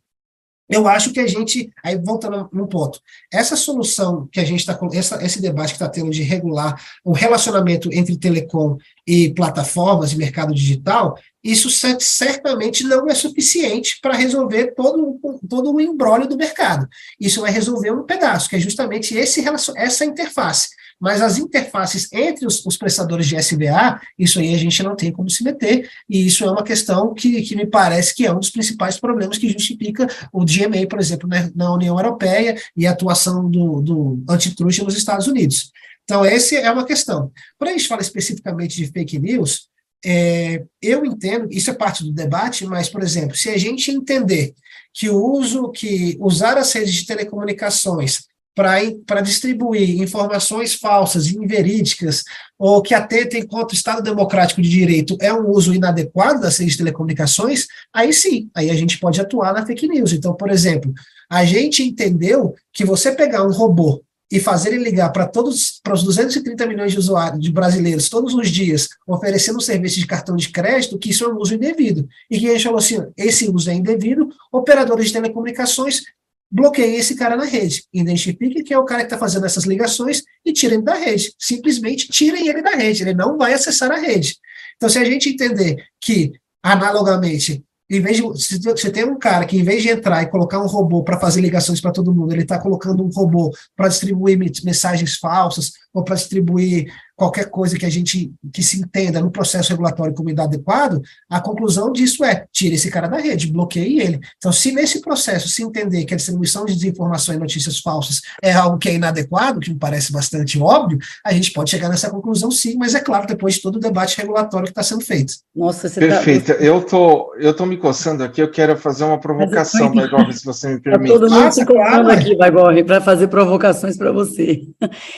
S4: eu acho que a gente, aí voltando no ponto, essa solução que a gente está esse debate que está tendo de regular o relacionamento entre telecom e plataformas e mercado digital, isso certamente não é suficiente para resolver todo, todo o embrólio do mercado. Isso vai resolver um pedaço, que é justamente esse, essa interface. Mas as interfaces entre os, os, prestadores de SBA, isso aí a gente não tem como se meter, e isso é uma questão que, que me parece que é um dos principais problemas que justifica o GMA, por exemplo, né, na União Europeia e a atuação do, do antitruste nos Estados Unidos. Então, essa é uma questão. Quando a gente fala especificamente de fake news, é, eu entendo, isso é parte do debate, mas, por exemplo, se a gente entender que o uso, que usar as redes de telecomunicações para distribuir informações falsas e inverídicas, ou que atentem contra o Estado Democrático de Direito, é um uso inadequado das redes de telecomunicações, aí sim, aí a gente pode atuar na fake news. Então, por exemplo, a gente entendeu que você pegar um robô e fazer ele ligar para todos para os 230 milhões de usuários de brasileiros todos os dias, oferecendo um serviço de cartão de crédito, que isso é um uso indevido. E que a gente falou assim: esse uso é indevido, operadores de telecomunicações bloqueiem esse cara na rede. Identifique que é o cara que está fazendo essas ligações e tirem da rede. Simplesmente tirem ele da rede, ele não vai acessar a rede. Então, se a gente entender que, analogamente, em vez de você tem um cara que em vez de entrar e colocar um robô para fazer ligações para todo mundo, ele está colocando um robô para distribuir mensagens falsas ou para distribuir qualquer coisa que a gente que se entenda no processo regulatório como inadequado, a conclusão disso é tire esse cara da rede, bloqueie ele. Então, se nesse processo se entender que a distribuição de desinformação e notícias falsas é algo que é inadequado, que me parece bastante óbvio, a gente pode chegar nessa conclusão sim, mas é claro, depois de todo o debate regulatório que está sendo feito.
S2: Nossa, você Perfeito. Tá... Eu tô, eu tô me coçando aqui, eu quero fazer uma provocação, Baigorre, se você me permite.
S3: Tá todo mundo se colocando aqui, Baigorre, para fazer provocações para você.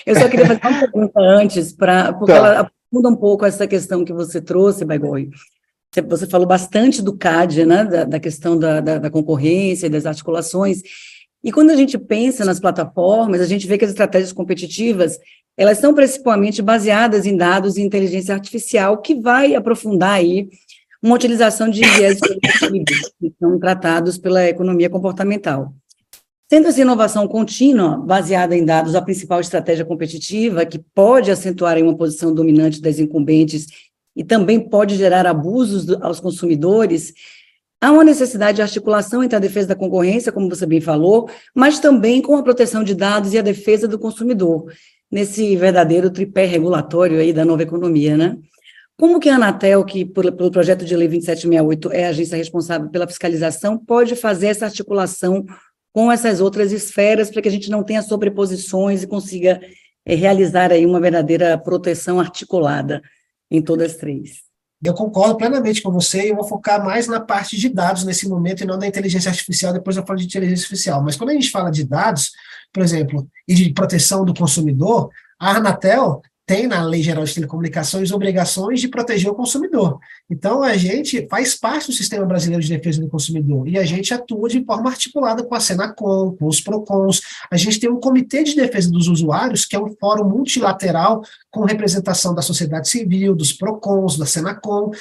S3: Eu só queria fazer uma pergunta antes, pra, porque tá. ela aprofunda um pouco essa questão que você trouxe, Baigorre. Você falou bastante do CAD, né, da, da questão da, da, da concorrência e das articulações, e quando a gente pensa nas plataformas, a gente vê que as estratégias competitivas, elas são principalmente baseadas em dados e inteligência artificial, que vai aprofundar aí uma utilização de viés cognitivos, que são tratados pela economia comportamental. Sendo essa inovação contínua, baseada em dados, a principal estratégia competitiva, que pode acentuar em uma posição dominante das incumbentes e também pode gerar abusos do, aos consumidores, há uma necessidade de articulação entre a defesa da concorrência, como você bem falou, mas também com a proteção de dados e a defesa do consumidor, nesse verdadeiro tripé regulatório aí da nova economia, né? Como que a Anatel, que pelo projeto de lei 2768 é a agência responsável pela fiscalização, pode fazer essa articulação com essas outras esferas para que a gente não tenha sobreposições e consiga é, realizar aí uma verdadeira proteção articulada em todas as três.
S4: Eu concordo plenamente com você e eu vou focar mais na parte de dados nesse momento e não na inteligência artificial, depois eu falo de inteligência artificial. Mas quando a gente fala de dados, por exemplo, e de proteção do consumidor, a Anatel tem na Lei Geral de Telecomunicações obrigações de proteger o consumidor. Então, a gente faz parte do Sistema Brasileiro de Defesa do Consumidor e a gente atua de forma articulada com a Senacom, com os PROCONs. A gente tem um Comitê de Defesa dos Usuários, que é um fórum multilateral com representação da sociedade civil, dos PROCONs, da Senacom,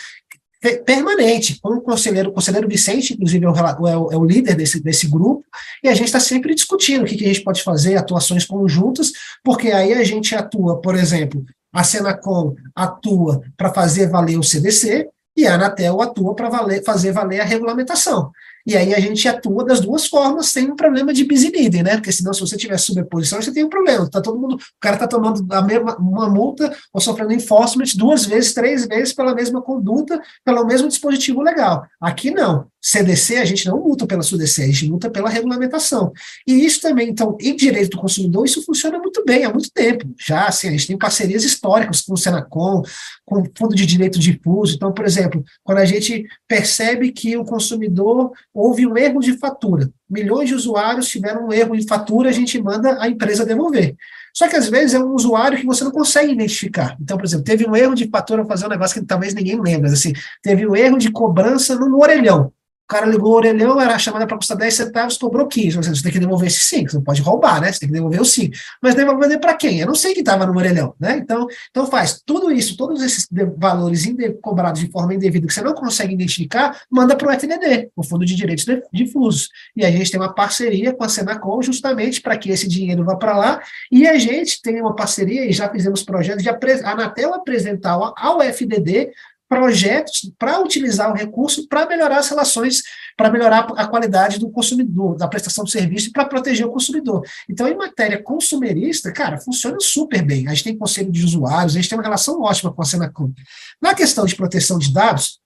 S4: permanente, com o conselheiro, o conselheiro Vicente, inclusive, é o, é o, é o líder desse, desse grupo, e a gente está sempre discutindo o que, que, a gente pode fazer, atuações conjuntas, porque aí a gente atua, por exemplo, a Senacom atua para fazer valer o CDC, e a Anatel atua para fazer valer a regulamentação. E aí a gente atua das duas formas sem um problema de busy leading, né? Porque senão, se você tiver sobreposição, você tem um problema. Tá todo mundo, o cara está tomando a mesma, uma multa ou sofrendo enforcement duas vezes, três vezes pela mesma conduta, pelo mesmo dispositivo legal. Aqui não. CDC, a gente não multa pela SUDC, a gente multa pela regulamentação. E isso também, então, em direito do consumidor, isso funciona muito bem há muito tempo. Já, assim, a gente tem parcerias históricas com o Senacom, com o Fundo de Direito Difuso. Então, por exemplo, quando a gente percebe que o consumidor houve um erro de fatura, milhões de usuários tiveram um erro de fatura, a gente manda a empresa devolver. Só que às vezes é um usuário que você não consegue identificar. Então, por exemplo, teve um erro de fatura, vou fazer um negócio que talvez ninguém lembre, assim, teve um erro de cobrança no orelhão cara ligou o orelhão, era chamada para custar 10 centavos, cobrou 15. Ou seja, você tem que devolver esses 5, você não pode roubar, né? Você tem que devolver os 5. Mas devolver para quem? Eu não sei quem estava no orelhão, né? Então, então faz tudo isso, todos esses valores cobrados de forma indevida que você não consegue identificar, manda para o FDD, o Fundo de Direitos Difusos. E a gente tem uma parceria com a Senacom justamente para que esse dinheiro vá para lá. E a gente tem uma parceria e já fizemos projetos de Anatel apresentar ao FDD projetos para utilizar o recurso para melhorar as relações, para melhorar a qualidade do consumidor, da prestação de serviço e para proteger o consumidor. Então, em matéria consumerista, cara, funciona super bem. A gente tem conselho de usuários, a gente tem uma relação ótima com a Senacom. Na questão de proteção de dados,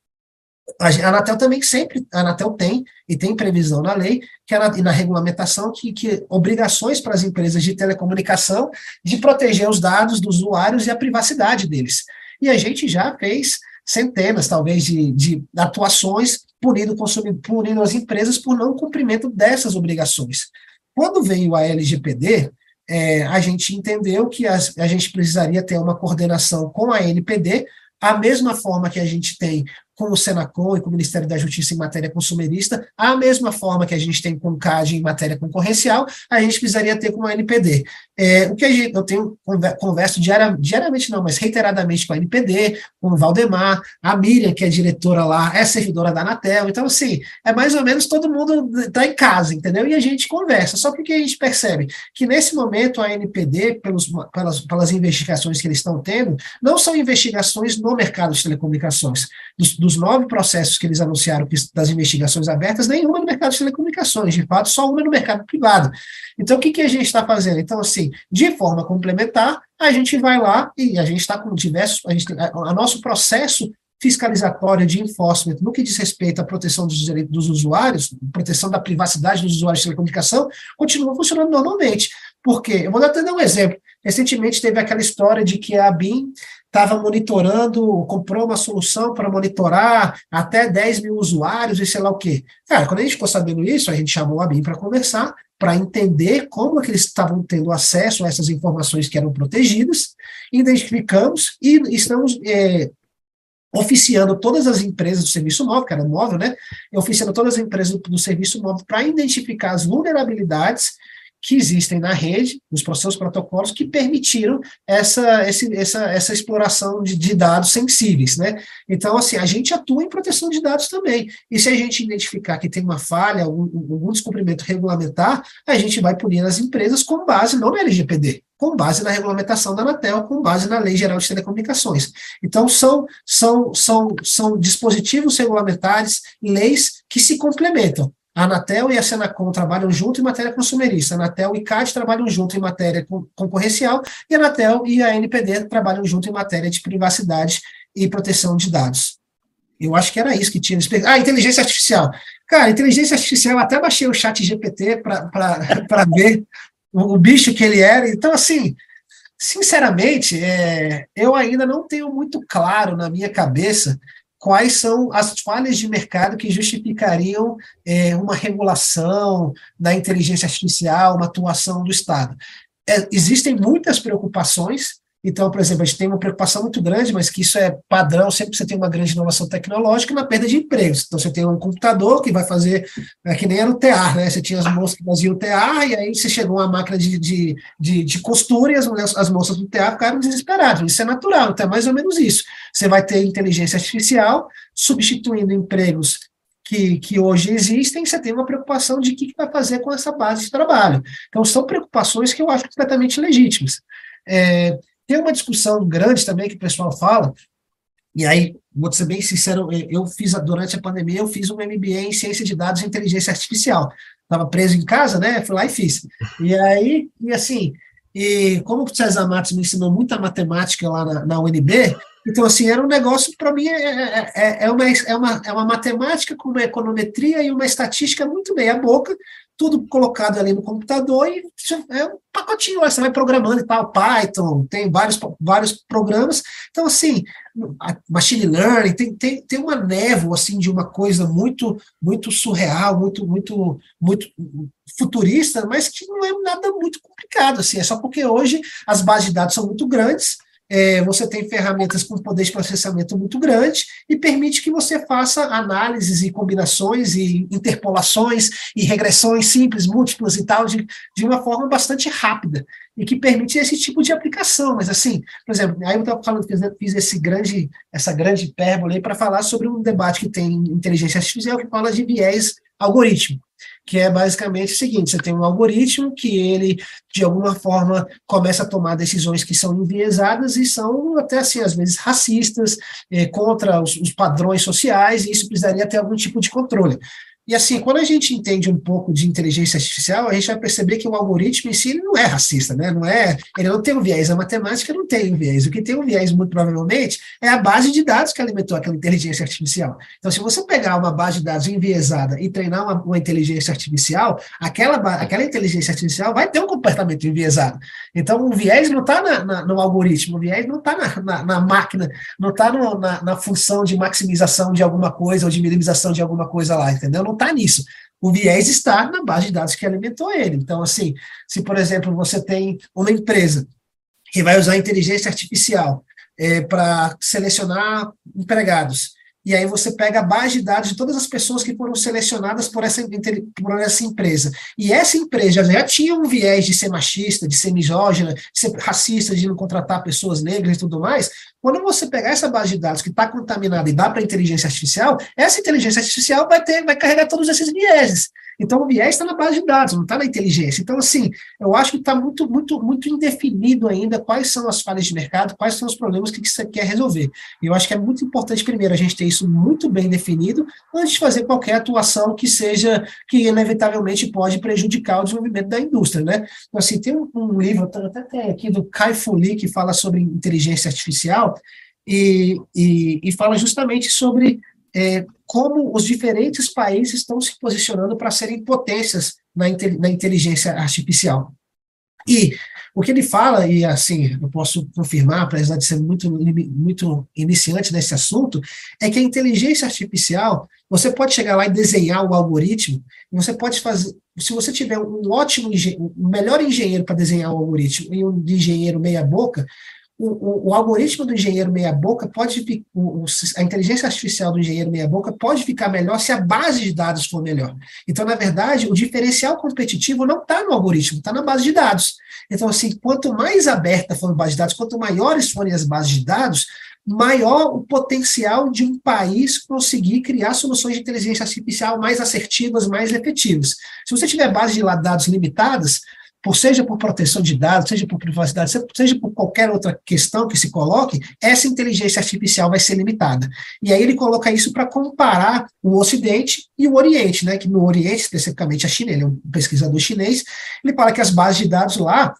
S4: a Anatel também sempre, a Anatel tem, e tem previsão na lei, que e na regulamentação, que, que obrigações para as empresas de telecomunicação de proteger os dados dos usuários e a privacidade deles. E a gente já fez centenas, talvez, de, de atuações punindo, punindo as empresas por não cumprimento dessas obrigações. Quando veio a LGPD, é, a gente entendeu que as, a gente precisaria ter uma coordenação com a NPD, a mesma forma que a gente tem com o Senacom e com o Ministério da Justiça em matéria consumerista, a mesma forma que a gente tem com o CAD em matéria concorrencial, a gente precisaria ter com a NPD. É, o que gente, eu tenho converso diariamente, diariamente não, mas reiteradamente com a NPD, com o Valdemar, a Miriam, que é diretora lá, é servidora da Anatel, então assim, é mais ou menos todo mundo está em casa, entendeu? E a gente conversa, só que o que a gente percebe? Que nesse momento a NPD, pelos, pelas, pelas investigações que eles estão tendo, não são investigações no mercado de telecomunicações, dos, dos nove processos que eles anunciaram que, das investigações abertas, nenhuma no mercado de telecomunicações, de fato, só uma no mercado privado. Então, o que, que a gente está fazendo? Então, assim, de forma complementar, a gente vai lá e a gente está com diversos, a gente a, a nosso processo fiscalizatória de enforcement no que diz respeito à proteção dos direitos dos usuários, proteção da privacidade dos usuários de telecomunicação, continua funcionando normalmente. Por quê? Eu vou até dar um exemplo. Recentemente teve aquela história de que a BIM estava monitorando, comprou uma solução para monitorar até 10 mil usuários e sei lá o quê. Cara, quando a gente ficou sabendo isso, a gente chamou a BIM para conversar, para entender como é que eles estavam tendo acesso a essas informações que eram protegidas, identificamos e estamos é, oficiando todas as empresas do serviço móvel, que era móvel, né? Oficiando todas as empresas do, do serviço móvel para identificar as vulnerabilidades que existem na rede, nos processos protocolos, que permitiram essa, esse, essa, essa exploração de, de, dados sensíveis, né? Então, assim, a gente atua em proteção de dados também. E se a gente identificar que tem uma falha, algum, algum descumprimento regulamentar, a gente vai punir as empresas com base não na LGPD, com base na regulamentação da Anatel, com base na Lei Geral de Telecomunicações. Então, são, são, são, são dispositivos regulamentares, leis que se complementam. A Anatel e a Senacom trabalham junto em matéria consumerista, a Anatel e CAD trabalham junto em matéria concorrencial, e a Anatel e a NPD trabalham junto em matéria de privacidade e proteção de dados. Eu acho que era isso que tinha. Ah, inteligência artificial. Cara, inteligência artificial, até baixei o chat GPT para ver o, o, bicho que ele era. Então, assim, sinceramente, é, eu ainda não tenho muito claro na minha cabeça quais são as falhas de mercado que justificariam é, uma regulação da inteligência artificial, uma atuação do Estado. É, existem muitas preocupações, então, por exemplo, a gente tem uma preocupação muito grande, mas que isso é padrão sempre que você tem uma grande inovação tecnológica na perda de empregos. Então, você tem um computador que vai fazer, é, que nem era o TEAR, né? Você tinha as moças que faziam o TEAR, e aí você chegou uma máquina de, de, de, de costura e as, mulheres, as moças do TEAR ficaram desesperadas. Isso é natural, então é mais ou menos isso. Você vai ter inteligência artificial substituindo empregos que, que, hoje existem, você tem uma preocupação de o que, que vai fazer com essa base de trabalho. Então, são preocupações que eu acho completamente legítimas. É, tem uma discussão grande também que o pessoal fala, e aí, vou ser bem sincero, eu fiz, durante a pandemia, eu fiz um MBA em Ciência de Dados e Inteligência Artificial. Estava preso em casa, né? Fui lá e fiz. E aí, e assim, e como o César Matos me ensinou muita matemática lá na, na UNB, então, assim, era um negócio, para mim, é, é, é, é, uma, é, uma, é uma matemática com uma econometria e uma estatística muito meia boca, tudo colocado ali no computador e é um pacotinho, você vai programando e tal, Python, tem vários, vários programas. Então, assim, machine learning, tem, tem, tem uma névoa, assim, de uma coisa muito, muito surreal, muito, muito, muito futurista, mas que não é nada muito complicado, assim, é só porque hoje as bases de dados são muito grandes, é, você tem ferramentas com poder de processamento muito grande e permite que você faça análises e combinações e interpolações e regressões simples, múltiplas e tal, de, de uma forma bastante rápida e que permite esse tipo de aplicação. Mas assim, por exemplo, aí eu estava falando, fiz, fiz esse grande, essa grande hipérbole para falar sobre um debate que tem em inteligência artificial que fala de viés algoritmo que é basicamente o seguinte: você tem um algoritmo que ele, de alguma forma, começa a tomar decisões que são enviesadas e são até assim, às vezes, racistas, eh, contra os, os padrões sociais, e isso precisaria ter algum tipo de controle. E assim, quando a gente entende um pouco de inteligência artificial, a gente vai perceber que o algoritmo em si não é racista, né? Não é, ele não tem um viés, a matemática não tem um viés. O que tem um viés, muito provavelmente, é a base de dados que alimentou aquela inteligência artificial. Então, se você pegar uma base de dados enviesada e treinar uma, uma inteligência artificial, aquela, aquela inteligência artificial vai ter um comportamento enviesado. Então, o viés não está no algoritmo, o viés não está na, na, na, máquina, não está na, na função de maximização de alguma coisa ou de minimização de alguma coisa lá, entendeu? Não está nisso. O viés está na base de dados que alimentou ele. Então, assim, se, por exemplo, você tem uma empresa que vai usar inteligência artificial é, para selecionar empregados, e aí você pega a base de dados de todas as pessoas que foram selecionadas por essa, por essa empresa. E essa empresa já tinha um viés de ser machista, de ser misógina, de ser racista, de não contratar pessoas negras e tudo mais. Quando você pegar essa base de dados que está contaminada e dá para a inteligência artificial, essa inteligência artificial vai ter, vai carregar todos esses vieses. Então, o viés está na base de dados, não está na inteligência. Então, assim, eu acho que está muito, muito, muito indefinido ainda quais são as falhas de mercado, quais são os problemas que você quer resolver. E eu acho que é muito importante, primeiro, a gente ter isso muito bem definido antes de fazer qualquer atuação que seja, que inevitavelmente pode prejudicar o desenvolvimento da indústria, né? Então, assim, tem um, um livro, até tem aqui, do Kai Fu Lee, que fala sobre inteligência artificial, e, e, e fala justamente sobre é, como os diferentes países estão se posicionando para serem potências na, na inteligência artificial. E o que ele fala, e assim, eu posso confirmar, apesar de ser muito, muito iniciante nesse assunto, é que a inteligência artificial, você pode chegar lá e desenhar o algoritmo, você pode fazer, se você tiver um ótimo, um melhor engenheiro para desenhar o algoritmo e um engenheiro meia boca, o, o, o, algoritmo do engenheiro meia-boca pode, o, a inteligência artificial do engenheiro meia-boca pode ficar melhor se a base de dados for melhor. Então, na verdade, o diferencial competitivo não está no algoritmo, está na base de dados. Então, assim, quanto mais aberta for a base de dados, quanto maiores forem as bases de dados, maior o potencial de um país conseguir criar soluções de inteligência artificial mais assertivas, mais efetivas. Se você tiver base de dados limitadas, por seja por proteção de dados, seja por privacidade, seja por qualquer outra questão que se coloque, essa inteligência artificial vai ser limitada. E aí ele coloca isso para comparar o Ocidente e o Oriente, né? Que no Oriente, especificamente a China, ele é um pesquisador chinês, ele fala que as bases de dados lá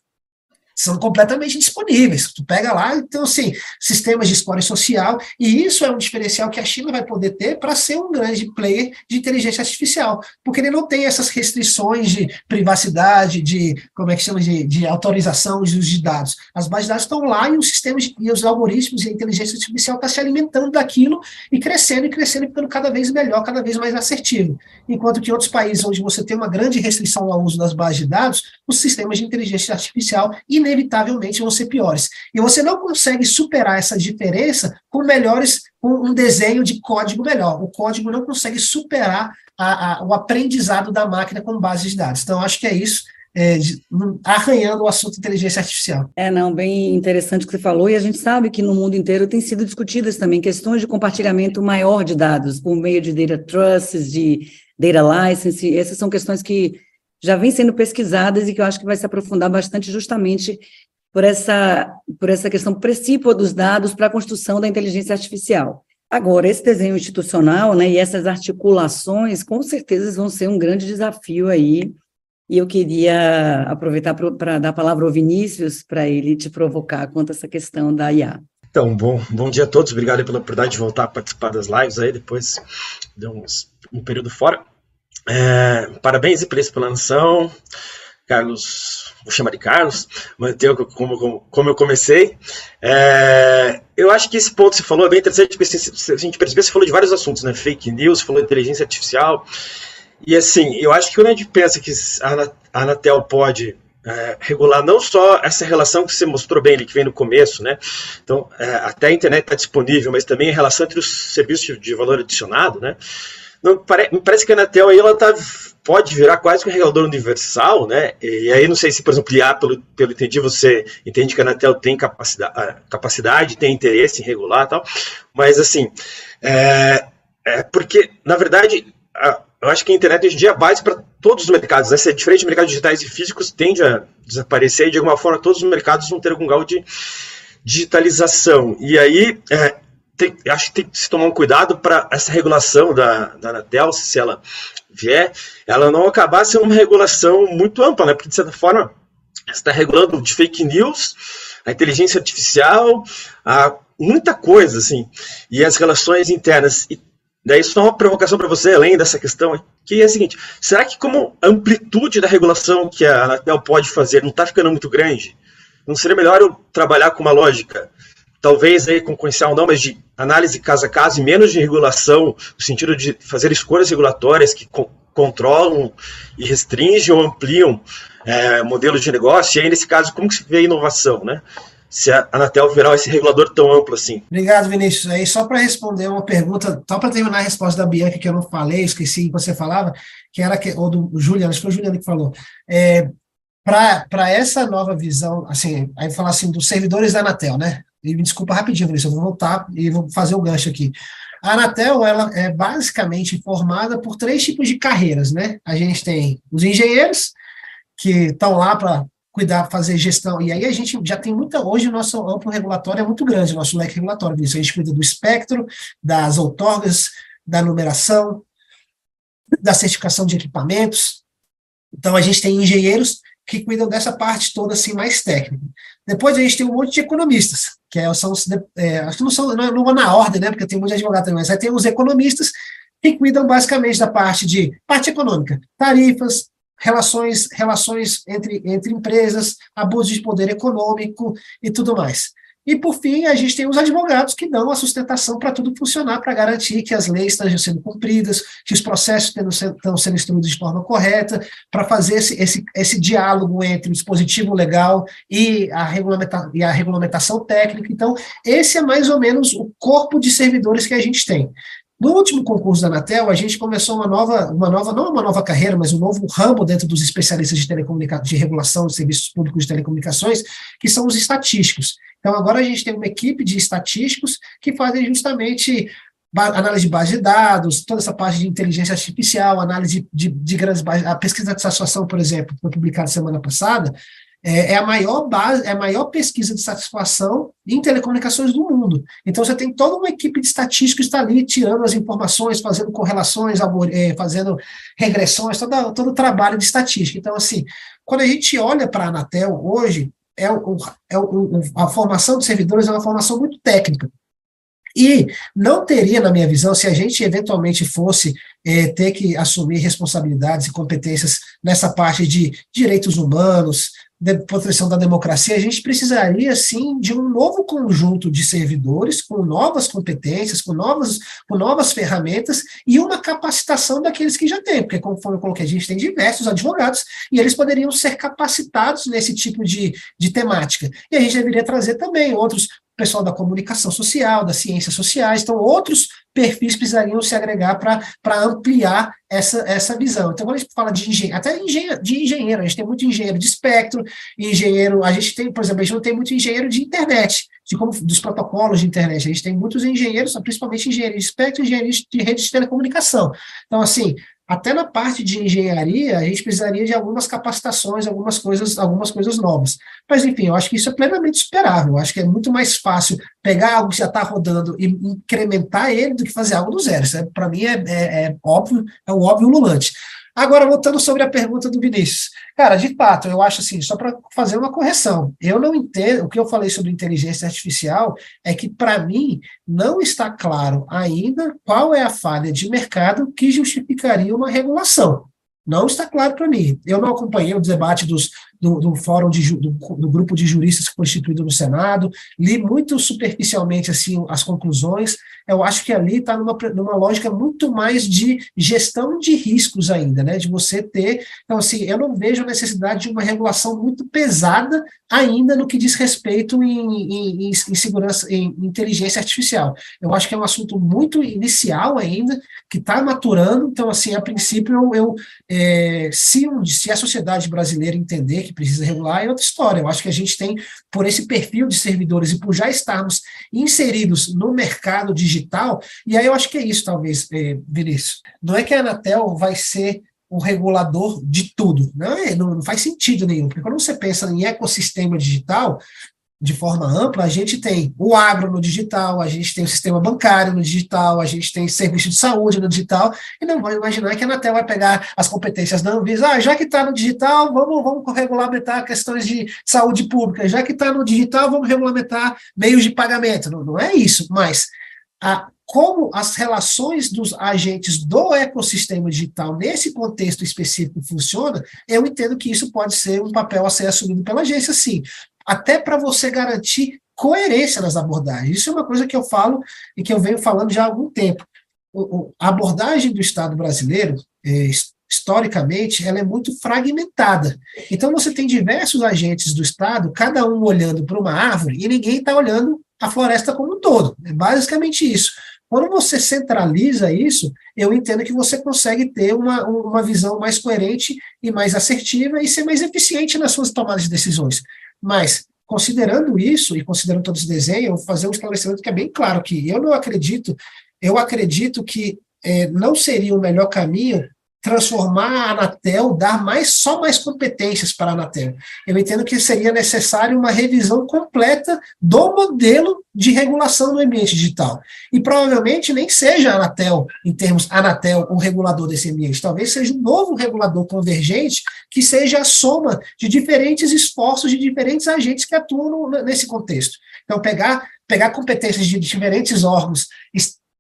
S4: são completamente disponíveis. Tu pega lá, então, assim, sistemas de score social, e isso é um diferencial que a China vai poder ter para ser um grande player de inteligência artificial, porque ele não tem essas restrições de privacidade, de, como é que chama, de, de autorização de uso de dados. As bases de dados estão lá e os sistemas e os algoritmos e a inteligência artificial estão tá se alimentando daquilo e crescendo e crescendo ficando cada vez melhor, cada vez mais assertivo. Enquanto que em outros países onde você tem uma grande restrição ao uso das bases de dados, os sistemas de inteligência artificial inevitavelmente vão ser piores. E você não consegue superar essa diferença com melhores, com um desenho de código melhor. O código não consegue superar a, a, o aprendizado da máquina com base de dados. Então, acho que é isso. É, de, arranhando o assunto inteligência artificial.
S3: É, não, bem interessante o que você falou, e a gente sabe que no mundo inteiro tem sido discutidas também questões de compartilhamento maior de dados, por meio de data trusts, de data license, essas são questões que já vêm sendo pesquisadas e que eu acho que vai se aprofundar bastante justamente por essa, por essa questão precípua dos dados para a construção da inteligência artificial. Agora, esse desenho institucional né, e essas articulações, com certeza, vão ser um grande desafio aí. E eu queria aproveitar para dar a palavra ao Vinícius, para ele te provocar quanto a essa questão da IA.
S5: Então, bom, bom dia a todos. Obrigado pela oportunidade de voltar a participar das lives aí, depois de um período fora. É, parabéns pela explanação, Carlos, vou chamar de Carlos, manteu como, como, como eu comecei. É, eu acho que esse ponto que você falou é bem interessante, porque se, a gente perceber, você falou de vários assuntos, né? Fake news, falou de inteligência artificial. E assim, eu acho que quando a gente pensa que a Anatel pode é, regular não só essa relação que você mostrou bem ali, que vem no começo, né? Então, é, até a internet está disponível, mas também a relação entre os serviços de valor adicionado, né? Não, pare, me parece que a Anatel aí ela tá, pode virar quase que um regulador universal, né? E aí não sei se, por exemplo, IA, pelo, pelo entendi, você entende que a Anatel tem capacidade, capacidade tem interesse em regular tal, mas assim, é, é porque, na verdade, a, eu acho que a internet hoje em dia é base para todos os mercados. Né? Se é diferente de mercados digitais e físicos, tende a desaparecer e, de alguma forma, todos os mercados vão ter algum grau de digitalização. E aí, é, tem, acho que tem que se tomar um cuidado para essa regulação da, da Anatel, se ela vier, ela não acabar sendo uma regulação muito ampla, né? Porque, de certa forma, você está regulando de fake news, a inteligência artificial, a muita coisa, assim, e as relações internas. E daí só uma provocação para você, além dessa questão, que é a seguinte, será que como a amplitude da regulação que a Anatel pode fazer não está ficando muito grande? Não seria melhor eu trabalhar com uma lógica talvez aí concorrencial não, mas de análise caso a caso e menos de regulação, no sentido de fazer escolhas regulatórias que co controlam e restringem ou ampliam é, modelos de negócio, e aí nesse caso, como que se vê a inovação, né? Se a Anatel virar esse regulador tão amplo assim.
S4: Obrigado, Vinícius. Aí, só para responder uma pergunta, só para terminar a resposta da Bianca, que eu não falei, esqueci que você falava, que era que, ou do Juliano, acho que foi o Juliano que falou. É, para essa nova visão, assim, aí falar assim, dos servidores da Anatel, né? E me desculpa rapidinho, Vinícius, eu vou voltar e vou fazer o gancho aqui. A Anatel, ela é basicamente formada por três tipos de carreiras, né? A gente tem os engenheiros, que estão lá para cuidar, fazer gestão. E aí a gente já tem muita. Hoje o nosso amplo regulatório é muito grande, o nosso leque regulatório. A gente cuida do espectro, das outorgas, da numeração, da certificação de equipamentos. Então a gente tem engenheiros que cuidam dessa parte toda assim mais técnica. Depois a gente tem um monte de economistas, que é, são é, acho que não são não, não na ordem, né? Porque tem um monte de advogado também, mas aí tem os economistas que cuidam basicamente da parte de parte econômica, tarifas, relações, relações entre, entre empresas, abuso de poder econômico e tudo mais. E, por fim, a gente tem os advogados que dão a sustentação para tudo funcionar, para garantir que as leis estejam sendo cumpridas, que os processos estão sendo instruídos de forma correta, para fazer esse, esse, esse diálogo entre o dispositivo legal e a, regulamenta, e a regulamentação técnica. Então, esse é mais ou menos o corpo de servidores que a gente tem. No último concurso da Anatel, a gente começou uma nova, uma nova, não uma nova carreira, mas um novo ramo dentro dos especialistas de telecomunicação, de regulação de serviços públicos de telecomunicações, que são os estatísticos. Então, agora a gente tem uma equipe de estatísticos que fazem justamente análise de base de dados, toda essa parte de inteligência artificial, análise de, de grandes bases, a pesquisa de satisfação, por exemplo, foi publicada semana passada, é, é, a maior base, é a maior pesquisa de satisfação em telecomunicações do mundo. Então você tem toda uma equipe de estatísticos está ali tirando as informações, fazendo correlações, é, fazendo regressões, todo, todo o trabalho de estatística. Então, assim, quando a gente olha para a Anatel hoje, é, o, é o, a formação de servidores é uma formação muito técnica. E não teria, na minha visão, se a gente eventualmente fosse é, ter que assumir responsabilidades e competências nessa parte de direitos humanos, de proteção da democracia, a gente precisaria, sim, de um novo conjunto de servidores com novas competências, com novas, com novas ferramentas e uma capacitação daqueles que já têm, porque, conforme eu coloquei, a gente tem diversos advogados e eles poderiam ser capacitados nesse tipo de, de temática. E a gente deveria trazer também outros pessoal da comunicação social, das ciências sociais, então outros perfis precisariam se agregar para ampliar essa, essa visão. Então, quando a gente fala de engenheiro, até engenheiro, de engenheiro, a gente tem muito engenheiro de espectro, engenheiro, a gente tem, por exemplo, a gente não tem muito engenheiro de internet, de como dos protocolos de internet, a gente tem muitos engenheiros, principalmente engenheiros de espectro e engenheiros de redes de telecomunicação. Então, assim, até na parte de engenharia, a gente precisaria de algumas capacitações, algumas coisas, algumas coisas novas. Mas, enfim, eu acho que isso é plenamente esperável. Eu acho que é muito mais fácil pegar algo que já está rodando e incrementar ele do que fazer algo do zero. É, para mim, é, é, é, óbvio, é um óbvio ululante. Agora, voltando sobre a pergunta do Vinícius. Cara, de fato, eu acho assim, só para fazer uma correção, eu não entendo, o que eu falei sobre inteligência artificial é que, para mim, não está claro ainda qual é a falha de mercado que justificaria uma regulação. Não está claro para mim. Eu não acompanhei o debate dos, do, do fórum de, do, do, grupo de juristas constituído no Senado, li muito superficialmente assim as conclusões. Eu acho que ali está numa, numa lógica muito mais de gestão de riscos ainda, né? De você ter. Então, assim, eu não vejo a necessidade de uma regulação muito pesada ainda no que diz respeito em, em, em segurança, em inteligência artificial. Eu acho que é um assunto muito inicial ainda, que está maturando. Então, assim, a princípio, eu, eu é, se, se a sociedade brasileira entender que precisa regular, é outra história. Eu acho que a gente tem, por esse perfil de servidores e por já estarmos inseridos no mercado digital, e aí eu acho que é isso, talvez, é, Vinícius. Não é que a Anatel vai ser o regulador de tudo. Não, é, não, não faz sentido nenhum, porque quando você pensa em ecossistema digital, de forma ampla, a gente tem o agro no digital, a gente tem o sistema bancário no digital, a gente tem serviço de saúde no digital, e não vamos imaginar que a Anatel vai pegar as competências da Anvisa, ah, já que está no digital, vamos, vamos regulamentar questões de saúde pública, já que está no digital, vamos regulamentar meios de pagamento. Não, não é isso, mas a, como as relações dos agentes do ecossistema digital nesse contexto específico funciona, eu entendo que isso pode ser um papel a ser assumido pela agência, sim até para você garantir coerência nas abordagens. Isso é uma coisa que eu falo e que eu venho falando já há algum tempo. a abordagem do Estado brasileiro, é, historicamente, ela é muito fragmentada. Então, você tem diversos agentes do Estado, cada um olhando para uma árvore, e ninguém está olhando a floresta como um todo. É basicamente isso. Quando você centraliza isso, eu entendo que você consegue ter uma, uma visão mais coerente e mais assertiva e ser mais eficiente nas suas tomadas de decisões. Mas considerando isso e considerando todo esse desenho, eu vou fazer um esclarecimento que é bem claro que eu não acredito, eu acredito que é, não seria o melhor caminho transformar a Anatel, dar mais só mais competências para a Anatel. Eu entendo que seria necessário uma revisão completa do modelo de regulação do ambiente digital. E provavelmente nem seja a Anatel, em termos Anatel, o regulador desse ambiente. Talvez seja um novo regulador convergente que seja a soma de diferentes esforços de diferentes agentes que atuam no, nesse contexto. Então, pegar, pegar competências de diferentes órgãos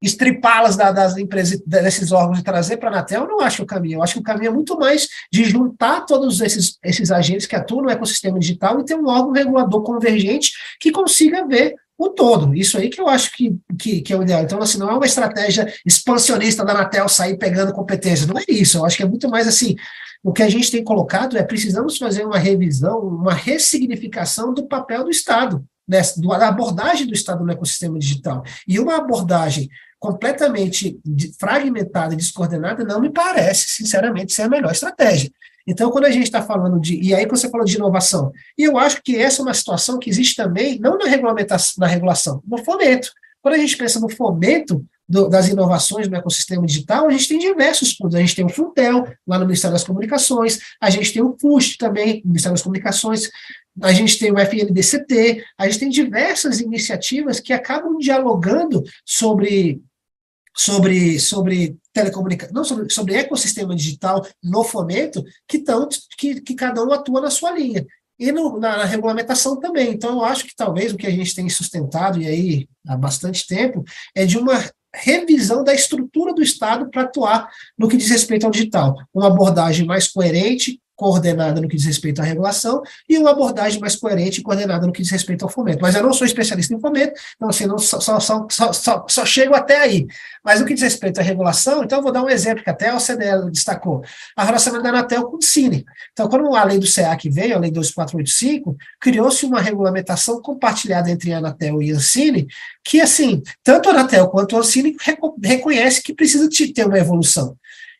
S4: estripá-las da, das empresas, desses órgãos e trazer para a Anatel, eu não acho o caminho. Eu acho que o caminho é muito mais de juntar todos esses, esses agentes que atuam no ecossistema digital e ter um órgão regulador convergente que consiga ver o todo. Isso aí que eu acho que, que, que, é o ideal. Então, assim, não é uma estratégia expansionista da Anatel sair pegando competência. Não é isso. Eu acho que é muito mais assim. O que a gente tem colocado é precisamos fazer uma revisão, uma ressignificação do papel do Estado, dessa, da abordagem do Estado no ecossistema digital. E uma abordagem completamente fragmentada descoordenada não me parece, sinceramente, ser a melhor estratégia. Então, quando a gente está falando de. E aí, quando você falou de inovação, e eu acho que essa é uma situação que existe também, não na regulamentação, na regulação, no fomento. Quando a gente pensa no fomento do, das inovações no ecossistema digital, a gente tem diversos pontos. A gente tem o Funtel, lá no Ministério das Comunicações, a gente tem o FUST também, no Ministério das Comunicações, a gente tem o FNDCT, a gente tem diversas iniciativas que acabam dialogando sobre sobre, sobre telecomunicação, não sobre, sobre ecossistema digital no fomento, que, tão, que, que cada um atua na sua linha. E no, na, na, regulamentação também. Então, eu acho que talvez o que a gente tem sustentado, e aí há bastante tempo, é de uma revisão da estrutura do Estado para atuar no que diz respeito ao digital. Uma abordagem mais coerente, coordenada no que diz respeito à regulação e uma abordagem mais coerente e coordenada no que diz respeito ao fomento. Mas eu não sou especialista em fomento, então assim, não, só, só, só, só, só chego até aí. Mas no que diz respeito à regulação, então eu vou dar um exemplo que até a OCDE destacou, a relacionamento da Anatel com o Cine. Então, quando a lei do CEAC veio, a lei 2485, criou-se uma regulamentação compartilhada entre a Anatel e a Ancine, que assim, tanto a Anatel quanto a Ancine reconhece que precisa ter uma evolução.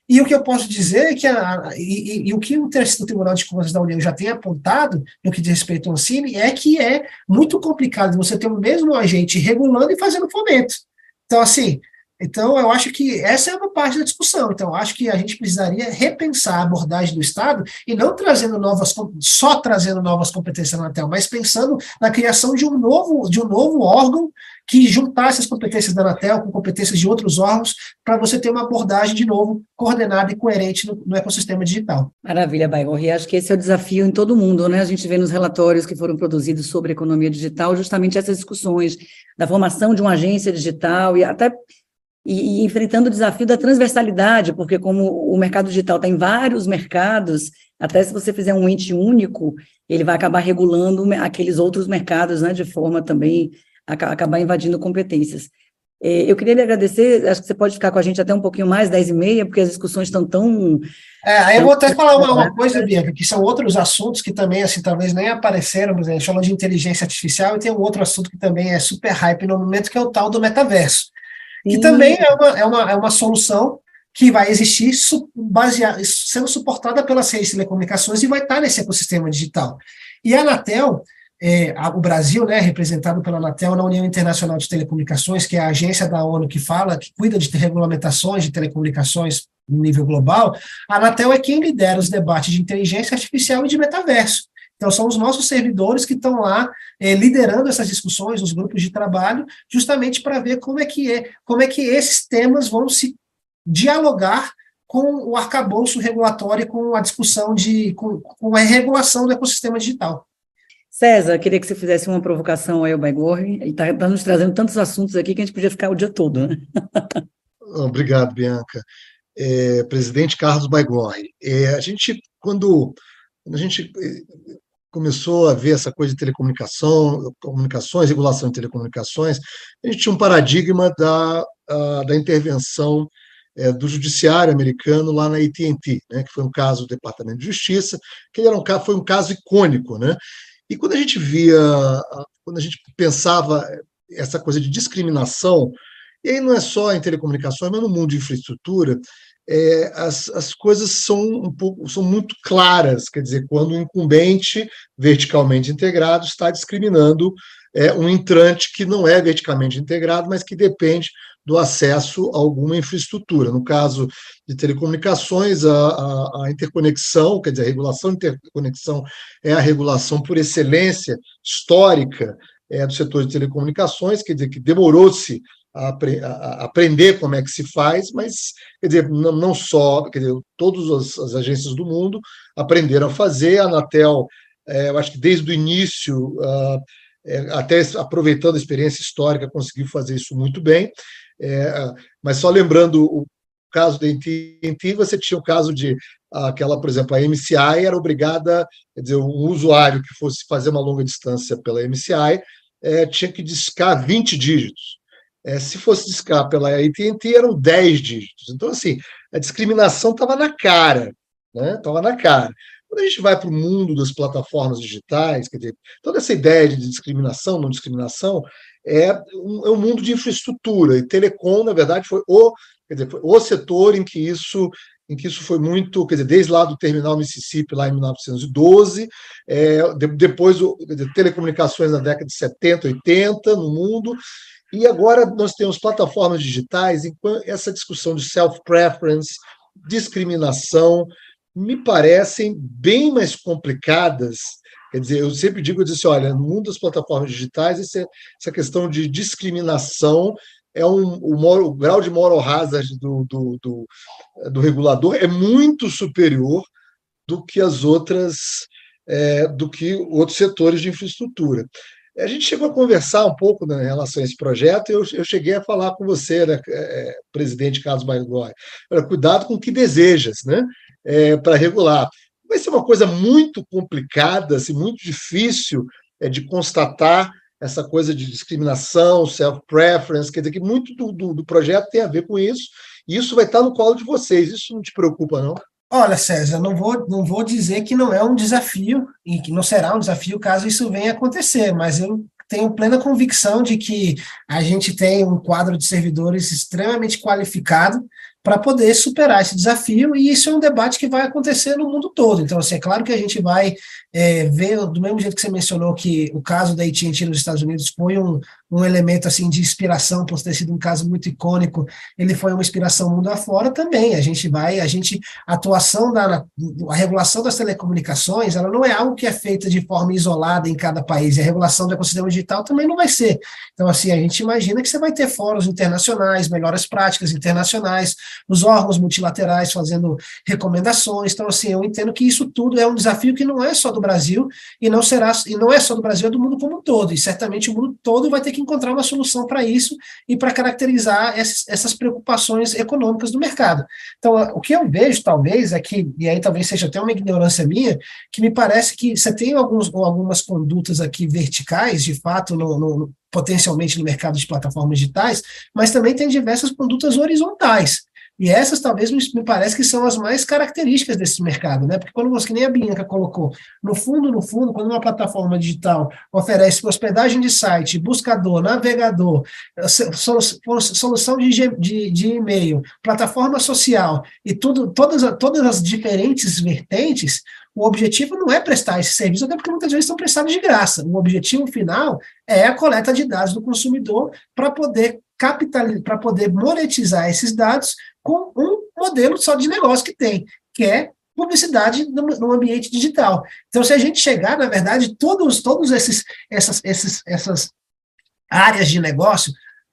S4: E o que eu posso dizer é que, a, e, e, e, o que o terceiro Tribunal de Contas da União já tem apontado, no que diz respeito ao Cine, é que é muito complicado você ter o mesmo agente regulando e fazendo fomento. Então, assim, então eu acho que essa é uma parte da discussão. Então, acho que a gente precisaria repensar a abordagem do Estado e não trazendo novas, só trazendo novas competências na Anatel, mas pensando na criação de um novo, de um novo órgão que juntasse as competências da Anatel com competências de outros órgãos para você ter uma abordagem, de novo, coordenada e coerente no, no ecossistema digital.
S3: Maravilha, Baigor. E acho que esse é o desafio em todo mundo, né? A gente vê nos relatórios que foram produzidos sobre economia digital justamente essas discussões da formação de uma agência digital e até e enfrentando o desafio da transversalidade, porque como o mercado digital está em vários mercados, até se você fizer um ente único, ele vai acabar regulando aqueles outros mercados, né, de forma também acabar invadindo competências. É, eu queria lhe agradecer, acho que você pode ficar com a gente até um pouquinho mais, 10 e meia, porque as discussões estão tão...
S4: É, aí eu vou até falar uma, uma, coisa, Bianca, que são outros assuntos que também, assim, talvez nem apareceram, por exemplo, falou de inteligência artificial, e tem um outro assunto que também é super hype no momento, que é o tal do metaverso, que Sim. também é uma, é, uma, é uma solução que vai existir baseada, sendo suportada pelas redes de telecomunicações e vai estar nesse ecossistema digital. E a Anatel, é, o Brasil, né, representado pela Anatel na União Internacional de Telecomunicações, que é a agência da ONU que fala, que cuida de regulamentações de telecomunicações no nível global, a Anatel é quem lidera os debates de inteligência artificial e de metaverso. Então, são os nossos servidores que estão lá é, liderando essas discussões, os grupos de trabalho, justamente para ver como é que é, como é que esses temas vão se dialogar com o arcabouço regulatório, com a discussão de, com, com a regulação do ecossistema digital.
S3: César, queria que você fizesse uma provocação aí ao Baigorri. Ele está tá nos trazendo tantos assuntos aqui que a gente podia ficar o dia todo, né?
S6: Obrigado, Bianca. É, presidente Carlos Baigorri, é, a gente, quando, quando a gente é, começou a ver essa coisa de telecomunicação, comunicações, regulação de telecomunicações, a gente tinha um paradigma da, a, da intervenção é, do judiciário americano lá na AT&T, né, que foi um caso do Departamento de Justiça, que era um, foi um caso icônico, né? E quando a gente via, quando a gente pensava essa coisa de discriminação E aí não é só em telecomunicações, mas no mundo de infraestrutura, é, as, as coisas são um pouco são muito claras, quer dizer, quando o incumbente verticalmente integrado está discriminando é, um entrante que não é verticalmente integrado, mas que depende do acesso a alguma infraestrutura. No caso de telecomunicações, a, a, a, interconexão, quer dizer, a regulação de interconexão é a regulação por excelência histórica é, do setor de telecomunicações, quer dizer, que demorou-se a, a, aprender como é que se faz, mas, quer dizer, não, não só, quer dizer, todas as, as, agências do mundo aprenderam a fazer, a Anatel, é, eu acho que desde o início, uh, é, até aproveitando a experiência histórica, conseguiu fazer isso muito bem, é, mas só lembrando o caso da AT&T, você tinha o caso de aquela, por exemplo, a MCI era obrigada, quer dizer, um usuário que fosse fazer uma longa distância pela MCI é, tinha que discar 20 dígitos. É, se fosse discar pela AT&T, eram 10 dígitos. Então, assim, a discriminação estava na cara, né? Estava na cara. Quando a gente vai para o mundo das plataformas digitais, quer dizer, toda essa ideia de discriminação, não discriminação, é um, é um mundo de infraestrutura. E telecom, na verdade, foi o, quer dizer, foi o setor em que isso em que isso foi muito, quer dizer, desde lá do terminal Mississippi, lá em 1912, é, de, depois dizer, telecomunicações na década de 70, 80 no mundo, e agora nós temos plataformas digitais, enquanto essa discussão de self-preference, discriminação, me parecem bem mais complicadas. Quer dizer, eu sempre digo, eu disse, olha, no mundo das plataformas digitais, essa, questão de discriminação é um, o, moral, o grau de moral hazard do, do, do, do, regulador é muito superior do que as outras, é, do que outros setores de infraestrutura. A gente chegou a conversar um pouco né, em relação a esse projeto, e eu, eu cheguei a falar com você, né, é, presidente Carlos Baigói, cuidado com o que desejas né, é, para regular. Vai ser uma coisa muito complicada, assim, muito difícil é, de constatar essa coisa de discriminação, self-preference, quer dizer que muito do, do, do projeto tem a ver com isso, e isso vai estar no colo de vocês, isso não te preocupa, não?
S4: Olha, César, não vou, não vou dizer que não é um desafio e que não será um desafio caso isso venha acontecer, mas eu tenho plena convicção de que a gente tem um quadro de servidores extremamente qualificado para poder superar esse desafio, e isso é um debate que vai acontecer no mundo todo. Então, assim, é claro que a gente vai é, ver, do mesmo jeito que você mencionou que o caso da AT&T nos Estados Unidos foi um, um elemento assim de inspiração, por ter sido um caso muito icônico, ele foi uma inspiração mundo afora também. A gente vai, a gente, a atuação da a regulação das telecomunicações, ela não é algo que é feita de forma isolada em cada país. E a regulação do ecossistema digital também não vai ser. Então, assim, a gente imagina que você vai ter fóruns internacionais, melhores práticas internacionais, os órgãos multilaterais fazendo recomendações. Então, assim, eu entendo que isso tudo é um desafio que não é só do Brasil e não será e não é só do Brasil, é do mundo como um todo. E certamente o mundo todo vai ter que encontrar uma solução para isso e para caracterizar essas, preocupações econômicas do mercado. Então, o que eu vejo, talvez, é que, e aí talvez seja até uma ignorância minha, que me parece que você tem alguns, algumas condutas aqui verticais, de fato, no, no potencialmente no mercado de plataformas digitais, mas também tem diversas condutas horizontais. E essas talvez me, parece que são as mais características desse mercado, né? Porque quando você, que nem a Bianca colocou, no fundo, no fundo, quando uma plataforma digital oferece hospedagem de site, buscador, navegador, solução de, de, de e-mail, plataforma social e tudo, todas, todas as diferentes vertentes, o objetivo não é prestar esse serviço, até porque muitas vezes são prestados de graça. O objetivo final é a coleta de dados do consumidor para poder capitalizar, para poder monetizar esses dados com um modelo só de negócio que tem, que é publicidade no, no, ambiente digital. Então, se a gente chegar, na verdade, todos, todos esses, essas, esses, essas áreas de negócio,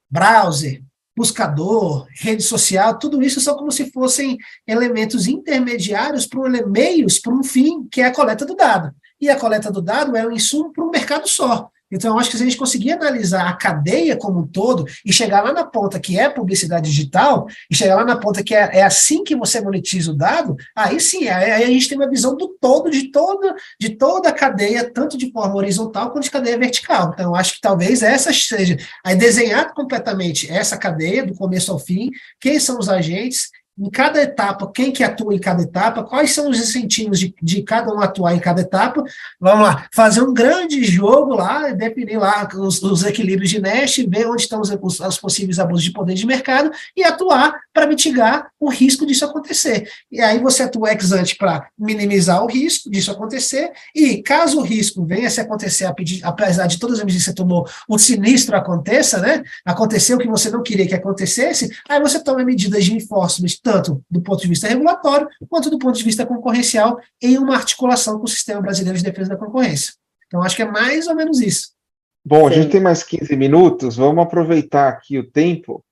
S4: browser, buscador, rede social, tudo isso são como se fossem elementos intermediários para um, meios para um fim, que é a coleta do dado. E a coleta do dado é um insumo para um mercado só. Então, eu acho que se a gente conseguir analisar a cadeia como um todo e chegar lá na ponta que é publicidade digital, e chegar lá na ponta que é, é assim que você monetiza o dado, aí sim, aí, a gente tem uma visão do todo, de toda, de toda a cadeia, tanto de forma horizontal quanto de cadeia vertical. Então, eu acho que talvez essa seja, aí desenhar completamente essa cadeia, do começo ao fim, quem são os agentes, em cada etapa, quem que atua em cada etapa, quais são os incentivos de, de cada um atuar em cada etapa. Vamos lá, fazer um grande jogo lá, definir lá os, os equilíbrios de Nash, ver onde estão os, os, os, possíveis abusos de poder de mercado e atuar para mitigar o risco disso acontecer. E aí você atua ex ante para minimizar o risco disso acontecer, e caso o risco venha se acontecer, apesar de todas as medidas que você tomou, o sinistro aconteça, né? Aconteceu o que você não queria que acontecesse, aí você toma medidas de enforcement tanto do ponto de vista regulatório quanto do ponto de vista concorrencial, em uma articulação com o Sistema Brasileiro de Defesa da Concorrência. Então, acho que é mais ou menos isso.
S2: Bom, Sim. a gente tem mais 15 minutos, vamos aproveitar aqui o tempo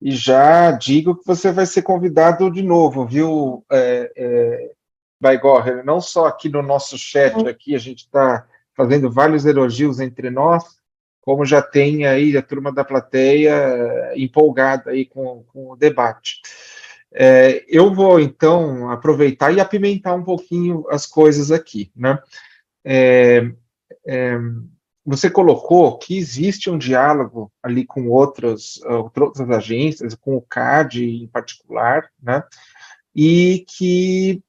S2: e já digo que você vai ser convidado de novo, viu, é, é, Baigorre? Não só aqui no nosso chat, aqui a gente está fazendo vários elogios entre nós, como já tem aí a turma da plateia empolgada aí com, com o debate. É, eu vou, então, aproveitar e apimentar um pouquinho as coisas aqui, né? É, é, você colocou que existe um diálogo ali com outras, outras agências, com o CAD em particular, né? E que,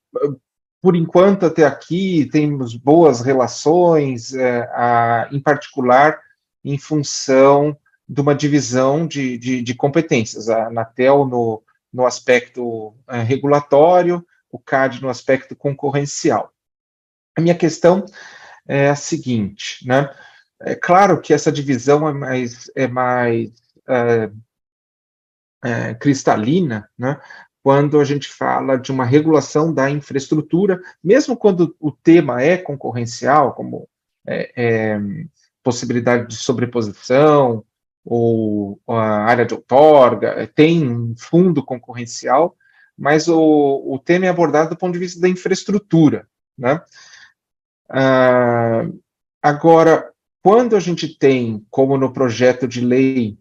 S2: por enquanto, até aqui, temos boas relações, é, a, em particular, em função de uma divisão de, de, de competências. A Anatel, no, no aspecto é, regulatório, o CAD no aspecto concorrencial. A minha questão é a seguinte, né? É claro que essa divisão é mais, é mais é, é, cristalina, né? Quando a gente fala de uma regulação da infraestrutura, mesmo quando o tema é concorrencial, como é, é, possibilidade de sobreposição, ou a área de outorga, é, tem um fundo concorrencial, mas o, o tema é abordado do ponto de vista da infraestrutura, né? Ah, agora, quando a gente tem, como no projeto de lei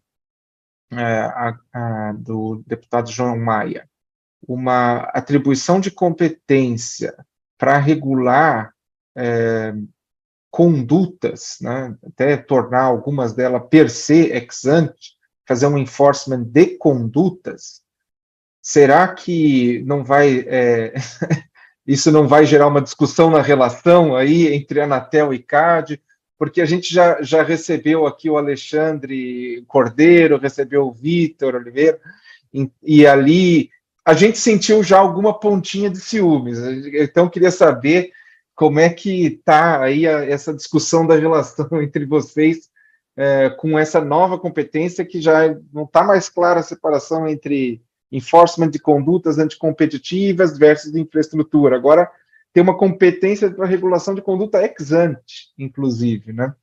S2: é, a, a, do deputado João Maia, uma atribuição de competência para regular é, condutas, né, até tornar algumas delas per se ex ante, fazer um enforcement de condutas, será que não vai é, isso não vai gerar uma discussão na relação aí entre Anatel e CAD? Porque a gente já, já recebeu aqui o Alexandre Cordeiro, recebeu o Vitor Oliveira, e, e ali a gente sentiu já alguma pontinha de ciúmes. Então, queria saber como é que está aí a, essa discussão da relação entre vocês é, com essa nova competência que já não está mais clara a separação entre enforcement de condutas anticompetitivas versus infraestrutura. Agora tem uma competência para regulação de conduta ex ante, inclusive, né?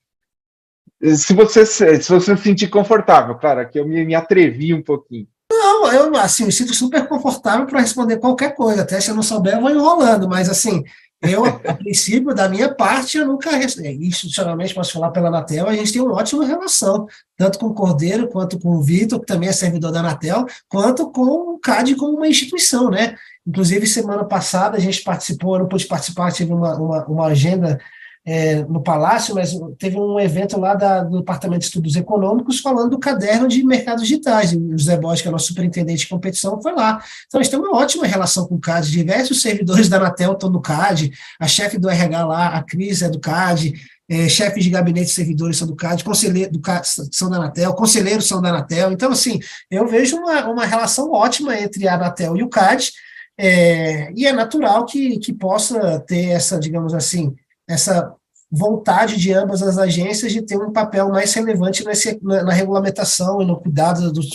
S2: Se você se você se sentir confortável, claro, que eu me, me atrevi um pouquinho.
S4: Não, eu assim, me sinto super confortável para responder qualquer coisa. Até se eu não souber, eu vou enrolando, mas assim, eu, a princípio, da minha parte, eu nunca, institucionalmente, posso falar pela Anatel, a gente tem uma ótima relação, tanto com o Cordeiro, quanto com o Vitor, que também é servidor da Anatel, quanto com o CAD como uma instituição, né? Inclusive, semana passada, a gente participou, eu não pude participar, tive uma, uma, uma agenda é, no Palácio, mas teve um evento lá da, do Departamento de Estudos Econômicos falando do caderno de mercados digitais. O José Bosch, que é nosso superintendente de competição, foi lá. Então, a gente tem uma ótima relação com o CAD. Diversos servidores da Anatel estão no CAD, a chefe do RH lá, a Cris é do CAD, é, chefes de gabinete de servidores são do CAD, conselheiro do CAD são da Anatel, conselheiros são da Anatel. Então, assim, eu vejo uma, uma relação ótima entre a Anatel e o CAD, é, e é natural que, que possa ter essa, digamos assim, essa vontade de ambas as agências de ter um papel mais relevante nesse, na, na, regulamentação e no cuidado dos,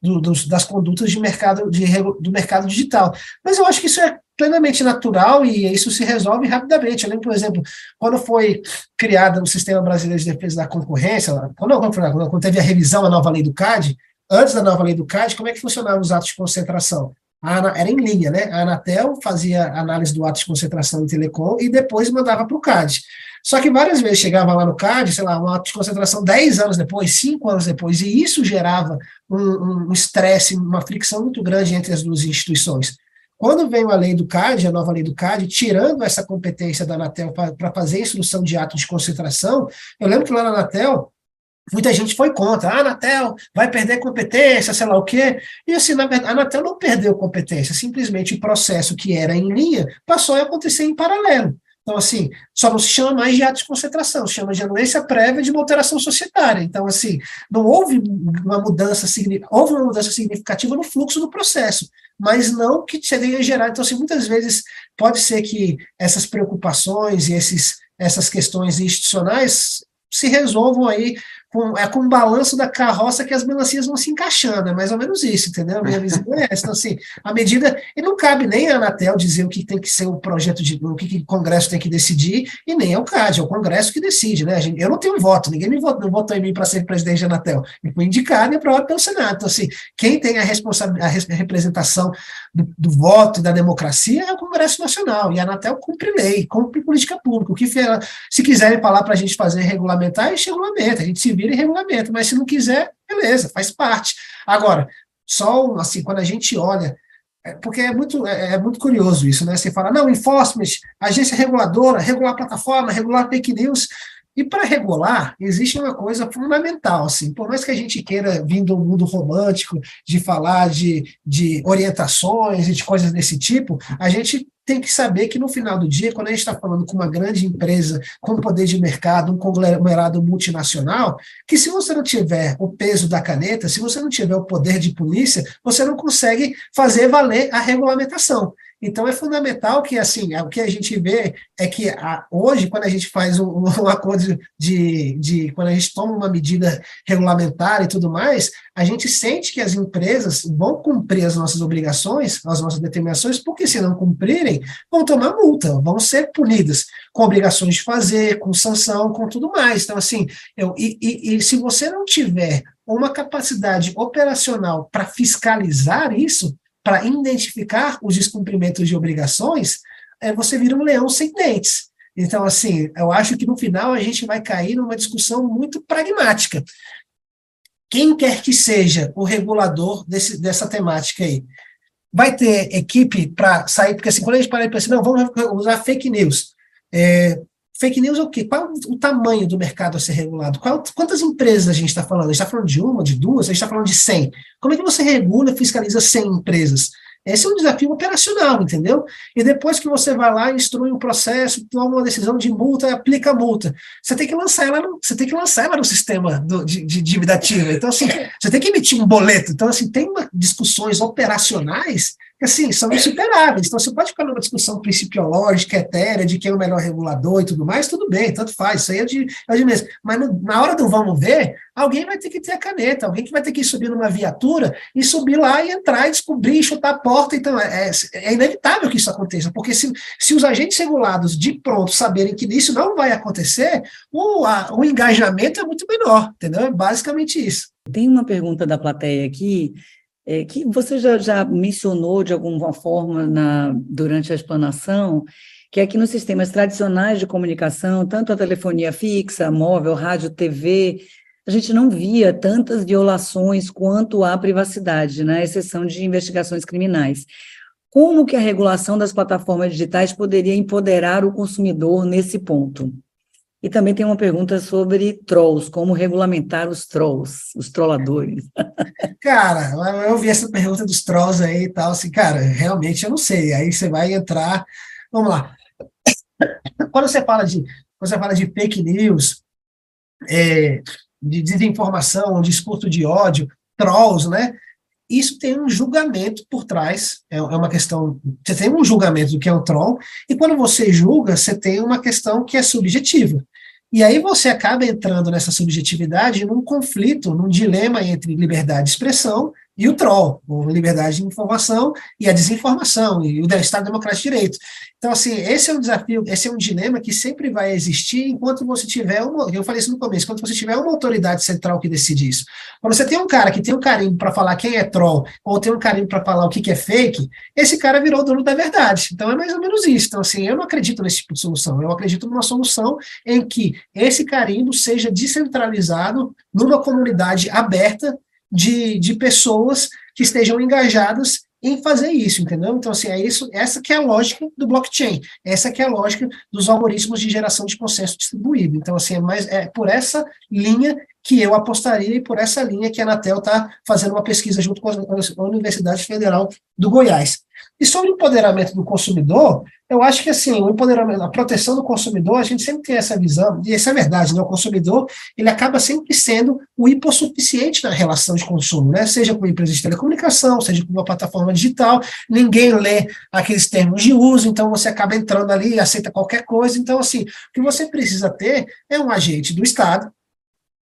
S4: do, dos, das condutas de mercado, de, do mercado digital. Mas eu acho que isso é plenamente natural e isso se resolve rapidamente. Eu lembro, por exemplo, quando foi criado o Sistema Brasileiro de Defesa da Concorrência, quando, quando, quando teve a revisão da nova lei do CAD, antes da nova lei do CAD, como é que funcionavam os atos de concentração? Era em linha, né? A Anatel fazia análise do ato de concentração em telecom e depois mandava para o CAD. Só que várias vezes chegava lá no CAD, sei lá, um ato de concentração 10 anos depois, 5 anos depois, e isso gerava um estresse, um uma fricção muito grande entre as duas instituições. Quando veio a lei do CAD, a nova lei do CAD, tirando essa competência da Anatel para fazer a instrução de ato de concentração, eu lembro que lá na Anatel, muita gente foi contra. Ah, a Anatel vai perder competência, sei lá o quê. E assim, na verdade, a Anatel não perdeu competência, simplesmente o processo que era em linha passou a acontecer em paralelo. Então, assim, só não se chama mais de ato de concentração, se chama de anuência prévia de uma alteração societária. Então, assim, não houve uma mudança, houve uma mudança significativa no fluxo do processo, mas não que tenha gerado. Então, assim, muitas vezes pode ser que essas preocupações e esses, essas questões institucionais se resolvam aí com, é com o balanço da carroça que as melancias vão se encaixando, é mais ou menos isso, entendeu? A minha visão é essa. Então, assim, a medida. E não cabe nem a Anatel dizer o que tem que ser o projeto de. o que, que o Congresso tem que decidir, e nem é o CAD, é o Congresso que decide, né? Eu não tenho voto, ninguém me votou, não votou em mim para ser presidente da Anatel. Eu fui indicado e aprovado pelo Senado. Então, assim, quem tem a, responsabilidade, a representação do, do, voto e da democracia é o Congresso Nacional, e a Anatel cumpre lei, cumpre política pública. O que se quiserem falar para a gente fazer regulamentar, a gente regulamenta, a gente se vira e regulamenta, mas se não quiser, beleza, faz parte. Agora, só assim, quando a gente olha, é, porque é muito, é, é, muito curioso isso, né? Você fala, não, enforcement, agência reguladora, regular plataforma, regular fake news. E para regular, existe uma coisa fundamental, assim, por mais que a gente queira vir do mundo romântico, de falar de, de orientações e de coisas desse tipo, a gente tem que saber que no final do dia, quando a gente está falando com uma grande empresa com poder de mercado, um conglomerado multinacional, que se você não tiver o peso da caneta, se você não tiver o poder de polícia, você não consegue fazer valer a regulamentação. Então é fundamental que assim o que a gente vê é que a, hoje quando a gente faz um, um, acordo de, de quando a gente toma uma medida regulamentar e tudo mais, a gente sente que as empresas vão cumprir as nossas obrigações, as nossas determinações, porque se não cumprirem vão tomar multa, vão ser punidas com obrigações de fazer, com sanção, com tudo mais. Então assim, eu, e, e, e se você não tiver uma capacidade operacional para fiscalizar isso, para identificar os descumprimentos de obrigações, é, você vira um leão sem dentes. Então, assim, eu acho que no final a gente vai cair numa discussão muito pragmática. Quem quer que seja o regulador desse, dessa temática aí, vai ter equipe para sair, porque assim, quando a gente para e pensa, não, vamos usar fake news. É, Fake news é o quê? Qual o tamanho do mercado a ser regulado? Qual, quantas empresas a gente está falando? A gente está falando de uma, de duas? A gente está falando de 100? Como é que você regula fiscaliza 100 empresas? Esse é um desafio operacional, entendeu? E depois que você vai lá, instrui um processo, toma uma decisão de multa, aplica a multa. Você tem que lançar ela no, você tem que lançar ela no sistema do, de, de dívida ativa. Então, assim, você tem que emitir um boleto. Então, assim, tem uma, discussões operacionais assim, são insuperáveis. Então, você pode ficar numa discussão principiológica, etérea, de quem é o melhor regulador e tudo mais, tudo bem, tanto faz, isso aí é de, é de mesmo. Mas no, na hora do vamos ver, alguém vai ter que ter a caneta, alguém que vai ter que subir numa viatura e subir lá e entrar e descobrir, chutar a porta. Então, é, é, é inevitável que isso aconteça, porque se, se os agentes regulados de pronto saberem que isso não vai acontecer, o, a, o engajamento é muito menor, entendeu? É basicamente isso.
S3: Tem uma pergunta da plateia aqui, é, que você já, já mencionou de alguma forma na, durante a explanação, que que nos sistemas tradicionais de comunicação, tanto a telefonia fixa, móvel, rádio, TV, a gente não via tantas violações quanto à privacidade, na né, exceção de investigações criminais. Como que a regulação das plataformas digitais poderia empoderar o consumidor nesse ponto? E também tem uma pergunta sobre trolls, como regulamentar os trolls, os trolladores.
S4: Cara, eu vi essa pergunta dos trolls aí e tal, assim, cara, realmente eu não sei. Aí você vai entrar, vamos lá. Quando você fala de, quando você fala de fake news, é, de desinformação, discurso de ódio, trolls, né? Isso tem um julgamento por trás, é, é uma questão. Você tem um julgamento do que é um troll, e quando você julga, você tem uma questão que é subjetiva. E aí você acaba entrando nessa subjetividade num conflito, num dilema entre liberdade de expressão e o troll, a liberdade de informação e a desinformação, e o Estado Democrático de Direito. Então, assim, esse é um desafio, esse é um dilema que sempre vai existir enquanto você tiver uma, eu falei isso no começo, enquanto você tiver uma autoridade central que decide isso. Quando você tem um cara que tem um carinho para falar quem é troll, ou tem um carinho para falar o que, que é fake, esse cara virou dono da verdade. Então, é mais ou menos isso. Então, assim, eu não acredito nesse tipo de solução. Eu acredito numa solução em que esse carinho seja descentralizado numa comunidade aberta de, de pessoas que estejam engajadas em fazer isso, entendeu? Então, assim, é isso, essa que é a lógica do blockchain, essa que é a lógica dos algoritmos de geração de consenso distribuído. Então, assim, é, mais, é por essa linha que eu apostaria e por essa linha que a Anatel está fazendo uma pesquisa junto com a Universidade Federal do Goiás. E sobre o empoderamento do consumidor, eu acho que assim, o empoderamento, a proteção do consumidor, a gente sempre tem essa visão, e isso é verdade, né? O consumidor, ele acaba sempre sendo o hipossuficiente na relação de consumo, né? Seja com uma empresa de telecomunicação, seja com uma plataforma digital, ninguém lê aqueles termos de uso, então você acaba entrando ali e aceita qualquer coisa. Então, assim, o que você precisa ter é um agente do Estado,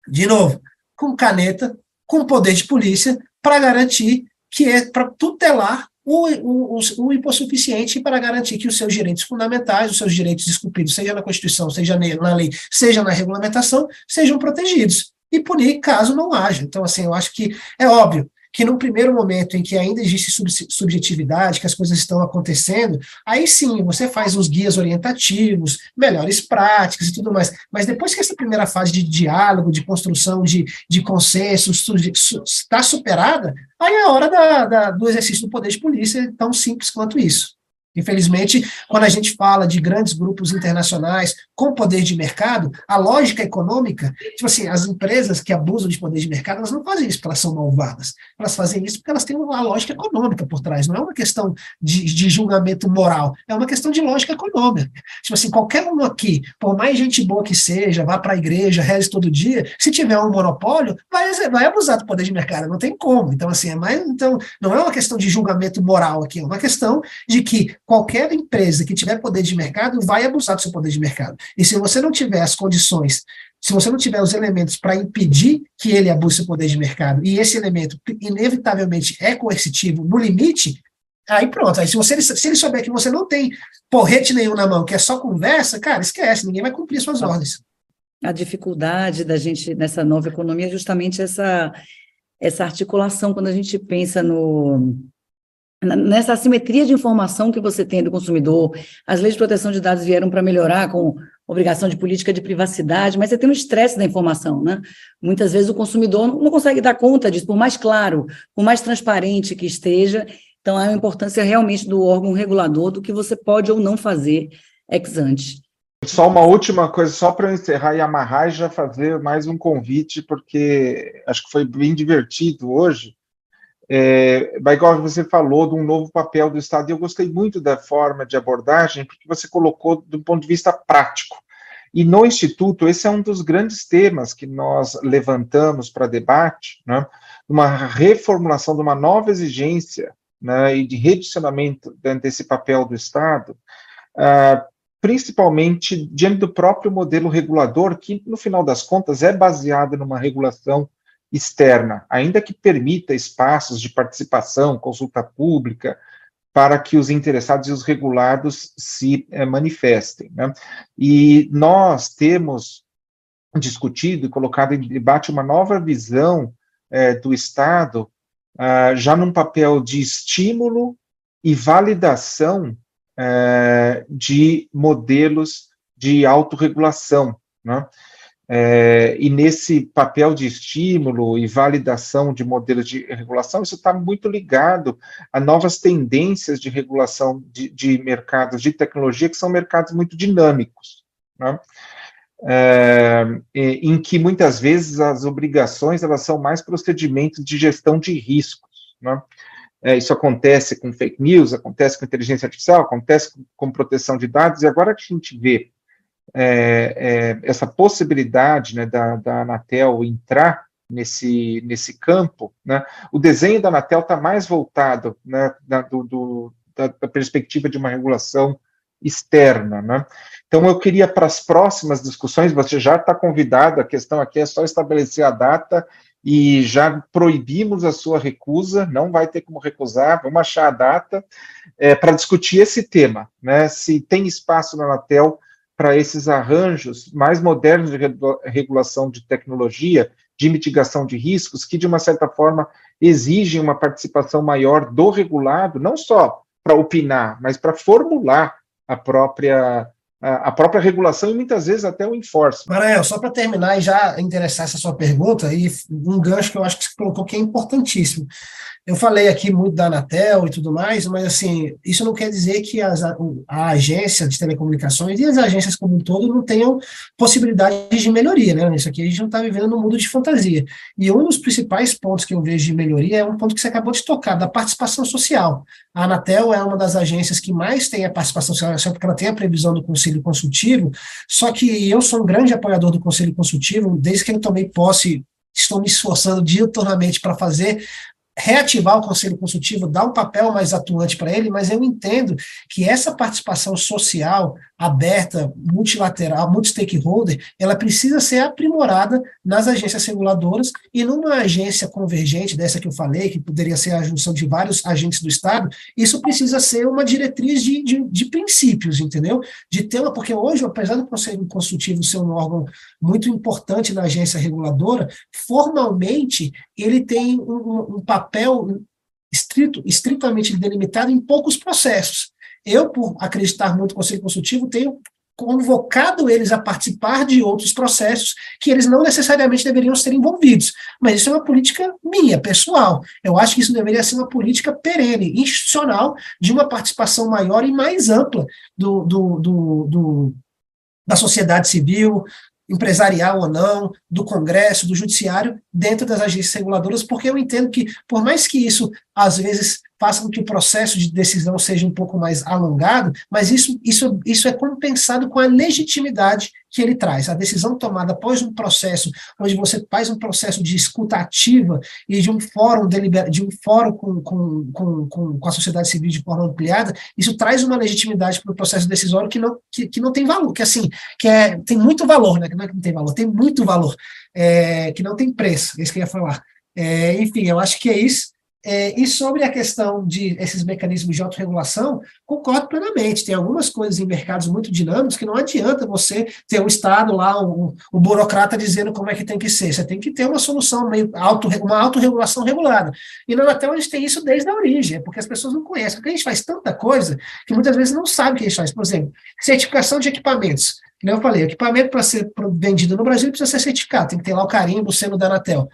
S4: de novo, com caneta, com poder de polícia, para garantir que é para tutelar o, o, o, hipossuficiente para garantir que os seus direitos fundamentais, os seus direitos esculpidos, seja na Constituição, seja na lei, seja na regulamentação, sejam protegidos. E punir caso não haja. Então, assim, eu acho que é óbvio que no primeiro momento em que ainda existe subjetividade, que as coisas estão acontecendo, aí sim você faz uns guias orientativos, melhores práticas e tudo mais. Mas depois que essa primeira fase de diálogo, de construção de, de consensos está superada, aí é a hora da, da, do exercício do poder de polícia, tão simples quanto isso. Infelizmente, quando a gente fala de grandes grupos internacionais com poder de mercado, a lógica econômica, tipo assim, as empresas que abusam de poder de mercado, elas não fazem isso porque elas são malvadas. Elas fazem isso porque elas têm uma lógica econômica por trás. Não é uma questão de, de julgamento moral, é uma questão de lógica econômica. Tipo assim, qualquer um aqui, por mais gente boa que seja, vá para a igreja, reze todo dia, se tiver um monopólio, vai, vai abusar do poder de mercado, não tem como. Então, assim, é mais. Então, não é uma questão de julgamento moral aqui, é uma questão de que qualquer empresa que tiver poder de mercado vai abusar do seu poder de mercado. E se você não tiver as condições, se você não tiver os elementos para impedir que ele abuse o poder de mercado, e esse elemento inevitavelmente é coercitivo no limite, aí pronto. Aí se, você, se ele souber que você não tem porrete nenhum na mão, que é só conversa, cara, esquece, ninguém vai cumprir suas ordens.
S3: A dificuldade da gente nessa nova economia é justamente essa, essa articulação, quando a gente pensa no, nessa assimetria de informação que você tem do consumidor, as leis de proteção de dados vieram para melhorar com obrigação de política de privacidade, mas você tem um estresse da informação, né? Muitas vezes o consumidor não consegue dar conta disso, por mais claro, por mais transparente que esteja. Então, há uma importância realmente do órgão regulador do que você pode ou não fazer ex ante.
S2: Só uma última coisa, só para eu encerrar e amarrar e já fazer mais um convite, porque acho que foi bem divertido hoje. É, Baigor, você falou de um novo papel do Estado, e eu gostei muito da forma de abordagem, porque você colocou do ponto de vista prático. E no Instituto, esse é um dos grandes temas que nós levantamos para debate, né, uma reformulação de uma nova exigência né, e de redicionamento desse papel do Estado, uh, principalmente diante do próprio modelo regulador, que, no final das contas, é baseado numa regulação externa, ainda que permita espaços de participação, consulta pública, para que os interessados e os regulados se é, manifestem. Né? E nós temos discutido e colocado em debate uma nova visão é, do Estado, ah, já num papel de estímulo e validação é, de modelos de autorregulação. Né? É, e nesse papel de estímulo e validação de modelos de regulação, isso está muito ligado a novas tendências de regulação de, de, mercados de tecnologia, que são mercados muito dinâmicos, né? é, em que muitas vezes as obrigações elas são mais procedimentos de gestão de riscos. Né? É, isso acontece com fake news, acontece com inteligência artificial, acontece com, com proteção de dados, e agora que a gente vê é, é, essa possibilidade né, da, da Anatel entrar nesse, nesse campo, né, o desenho da Anatel está mais voltado né, da, do, do, da, da, perspectiva de uma regulação externa. Né? Então, eu queria, para as próximas discussões, você já está convidado, a questão aqui é só estabelecer a data e já proibimos a sua recusa, não vai ter como recusar, vamos achar a data é, para discutir esse tema, né? Se tem espaço na Anatel para esses arranjos mais modernos de regulação de tecnologia, de mitigação de riscos, que de uma certa forma exigem uma participação maior do regulado, não só para opinar, mas para formular a própria a própria regulação e muitas vezes até o enforcement.
S4: Maranhão, só para terminar e já interessar essa sua pergunta, e um gancho que eu acho que você colocou que é importantíssimo. Eu falei aqui muito da Anatel e tudo mais, mas assim, isso não quer dizer que as, a, agência de telecomunicações e as agências como um todo não tenham possibilidades de melhoria, né? Isso aqui a gente não está vivendo num mundo de fantasia. E um dos principais pontos que eu vejo de melhoria é um ponto que você acabou de tocar, da participação social. A Anatel é uma das agências que mais tem a participação social, porque ela tem a previsão do Conselho Consultivo, só que eu sou um grande apoiador do Conselho Consultivo, desde que eu tomei posse estou me esforçando diuturnamente para fazer reativar o conselho consultivo, dar um papel mais atuante para ele, mas eu entendo que essa participação social aberta, multilateral, multi-stakeholder, ela precisa ser aprimorada nas agências reguladoras e numa agência convergente, dessa que eu falei, que poderia ser a junção de vários agentes do Estado, isso precisa ser uma diretriz de, de, de princípios, entendeu? De ter uma, porque hoje, apesar do conselho consultivo ser um órgão muito importante na agência reguladora, formalmente ele tem um, um papel estrito, estritamente delimitado em poucos processos. Eu, por acreditar muito no Conselho Consultivo, tenho convocado eles a participar de outros processos que eles não necessariamente deveriam ser envolvidos. Mas isso é uma política minha, pessoal. Eu acho que isso deveria ser uma política perene, institucional, de uma participação maior e mais ampla do, do, do, do da sociedade civil, empresarial ou não, do Congresso, do Judiciário, dentro das agências reguladoras, porque eu entendo que, por mais que isso, às vezes, faça com que o processo de decisão seja um pouco mais alongado, mas isso, isso, isso é compensado com a legitimidade que ele traz. A decisão tomada após um processo, onde você faz um processo de escuta ativa e de um fórum deliber, de um fórum com, com, com, com, com a sociedade civil de forma ampliada, isso traz uma legitimidade para o processo decisório que não, que, que não tem valor, que assim, que é, tem muito valor, né? Não é que não tem valor, tem muito valor, é, que não tem preço, é isso que eu ia falar. É, enfim, eu acho que é isso. É, e sobre a questão de esses mecanismos de autorregulação, concordo plenamente. Tem algumas coisas em mercados muito dinâmicos que não adianta você ter um Estado lá, um, um burocrata dizendo como é que tem que ser. Você tem que ter uma solução, meio auto, uma autorregulação regulada. E na Anatel a gente tem isso desde a origem, porque as pessoas não conhecem. Porque a gente faz tanta coisa que muitas vezes não sabe o que a gente faz. Por exemplo, certificação de equipamentos. Como eu falei, equipamento para ser vendido no Brasil precisa ser certificado, tem que ter lá o carimbo sendo da Anatel.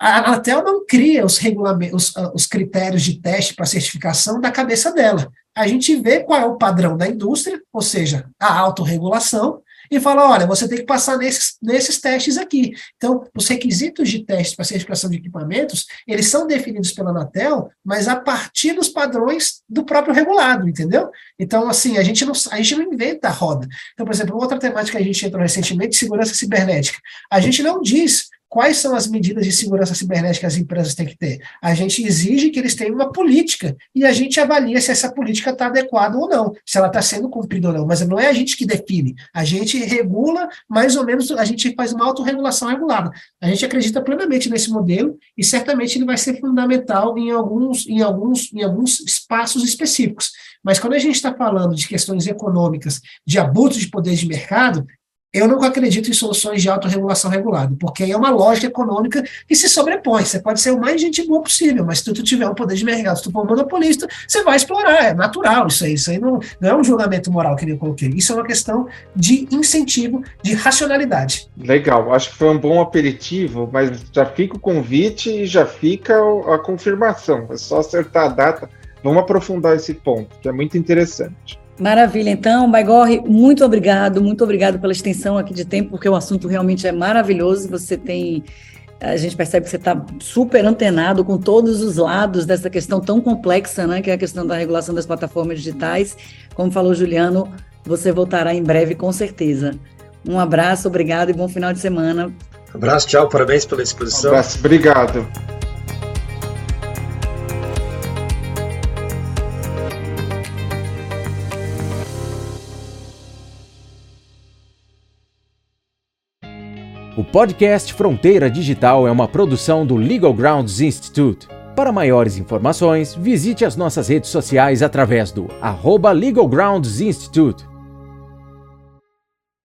S4: A Anatel não cria os, regulamentos, os, os critérios de teste para certificação da cabeça dela. A gente vê qual é o padrão da indústria, ou seja, a autorregulação, e fala: olha, você tem que passar nesses, nesses testes aqui. Então, os requisitos de teste para certificação de equipamentos, eles são definidos pela Anatel, mas a partir dos padrões do próprio regulado, entendeu? Então, assim, a gente não, a gente não inventa a roda. Então, por exemplo, outra temática que a gente entrou recentemente, segurança cibernética. A gente não diz Quais são as medidas de segurança cibernética que as empresas têm que ter? A gente exige que eles tenham uma política e a gente avalia se essa política está adequada ou não, se ela está sendo cumprida ou não. Mas não é a gente que define, a gente regula mais ou menos, a gente faz uma autorregulação regulada. A gente acredita plenamente nesse modelo e certamente ele vai ser fundamental em alguns, em alguns, em alguns espaços específicos. Mas quando a gente está falando de questões econômicas, de abuso de poder de mercado, eu não acredito em soluções de autorregulação regulada, porque aí é uma lógica econômica que se sobrepõe. Você pode ser o mais gente boa possível, mas se tu, tiver um poder de mercado, se tu for um monopolista, você vai explorar, é natural isso aí. Isso aí não, não é um julgamento moral que eu coloquei. Isso é uma questão de incentivo, de racionalidade.
S2: Legal, acho que foi um bom aperitivo, mas já fica o convite e já fica a confirmação. É só acertar a data. Vamos aprofundar esse ponto, que é muito interessante.
S3: Maravilha, então, Baigorre, muito obrigado, muito obrigado pela extensão aqui de tempo, porque o assunto realmente é maravilhoso. Você tem, a gente percebe que você está super antenado com todos os lados dessa questão tão complexa, né, que é a questão da regulação das plataformas digitais. Como falou Juliano, você voltará em breve, com certeza. Um abraço, obrigado e bom final de semana.
S5: abraço, tchau, parabéns pela exposição. Um abraço,
S2: obrigado.
S1: Podcast Fronteira Digital é uma produção do Legal Grounds Institute. Para maiores informações, visite as nossas redes sociais através do arroba Legal Grounds Institute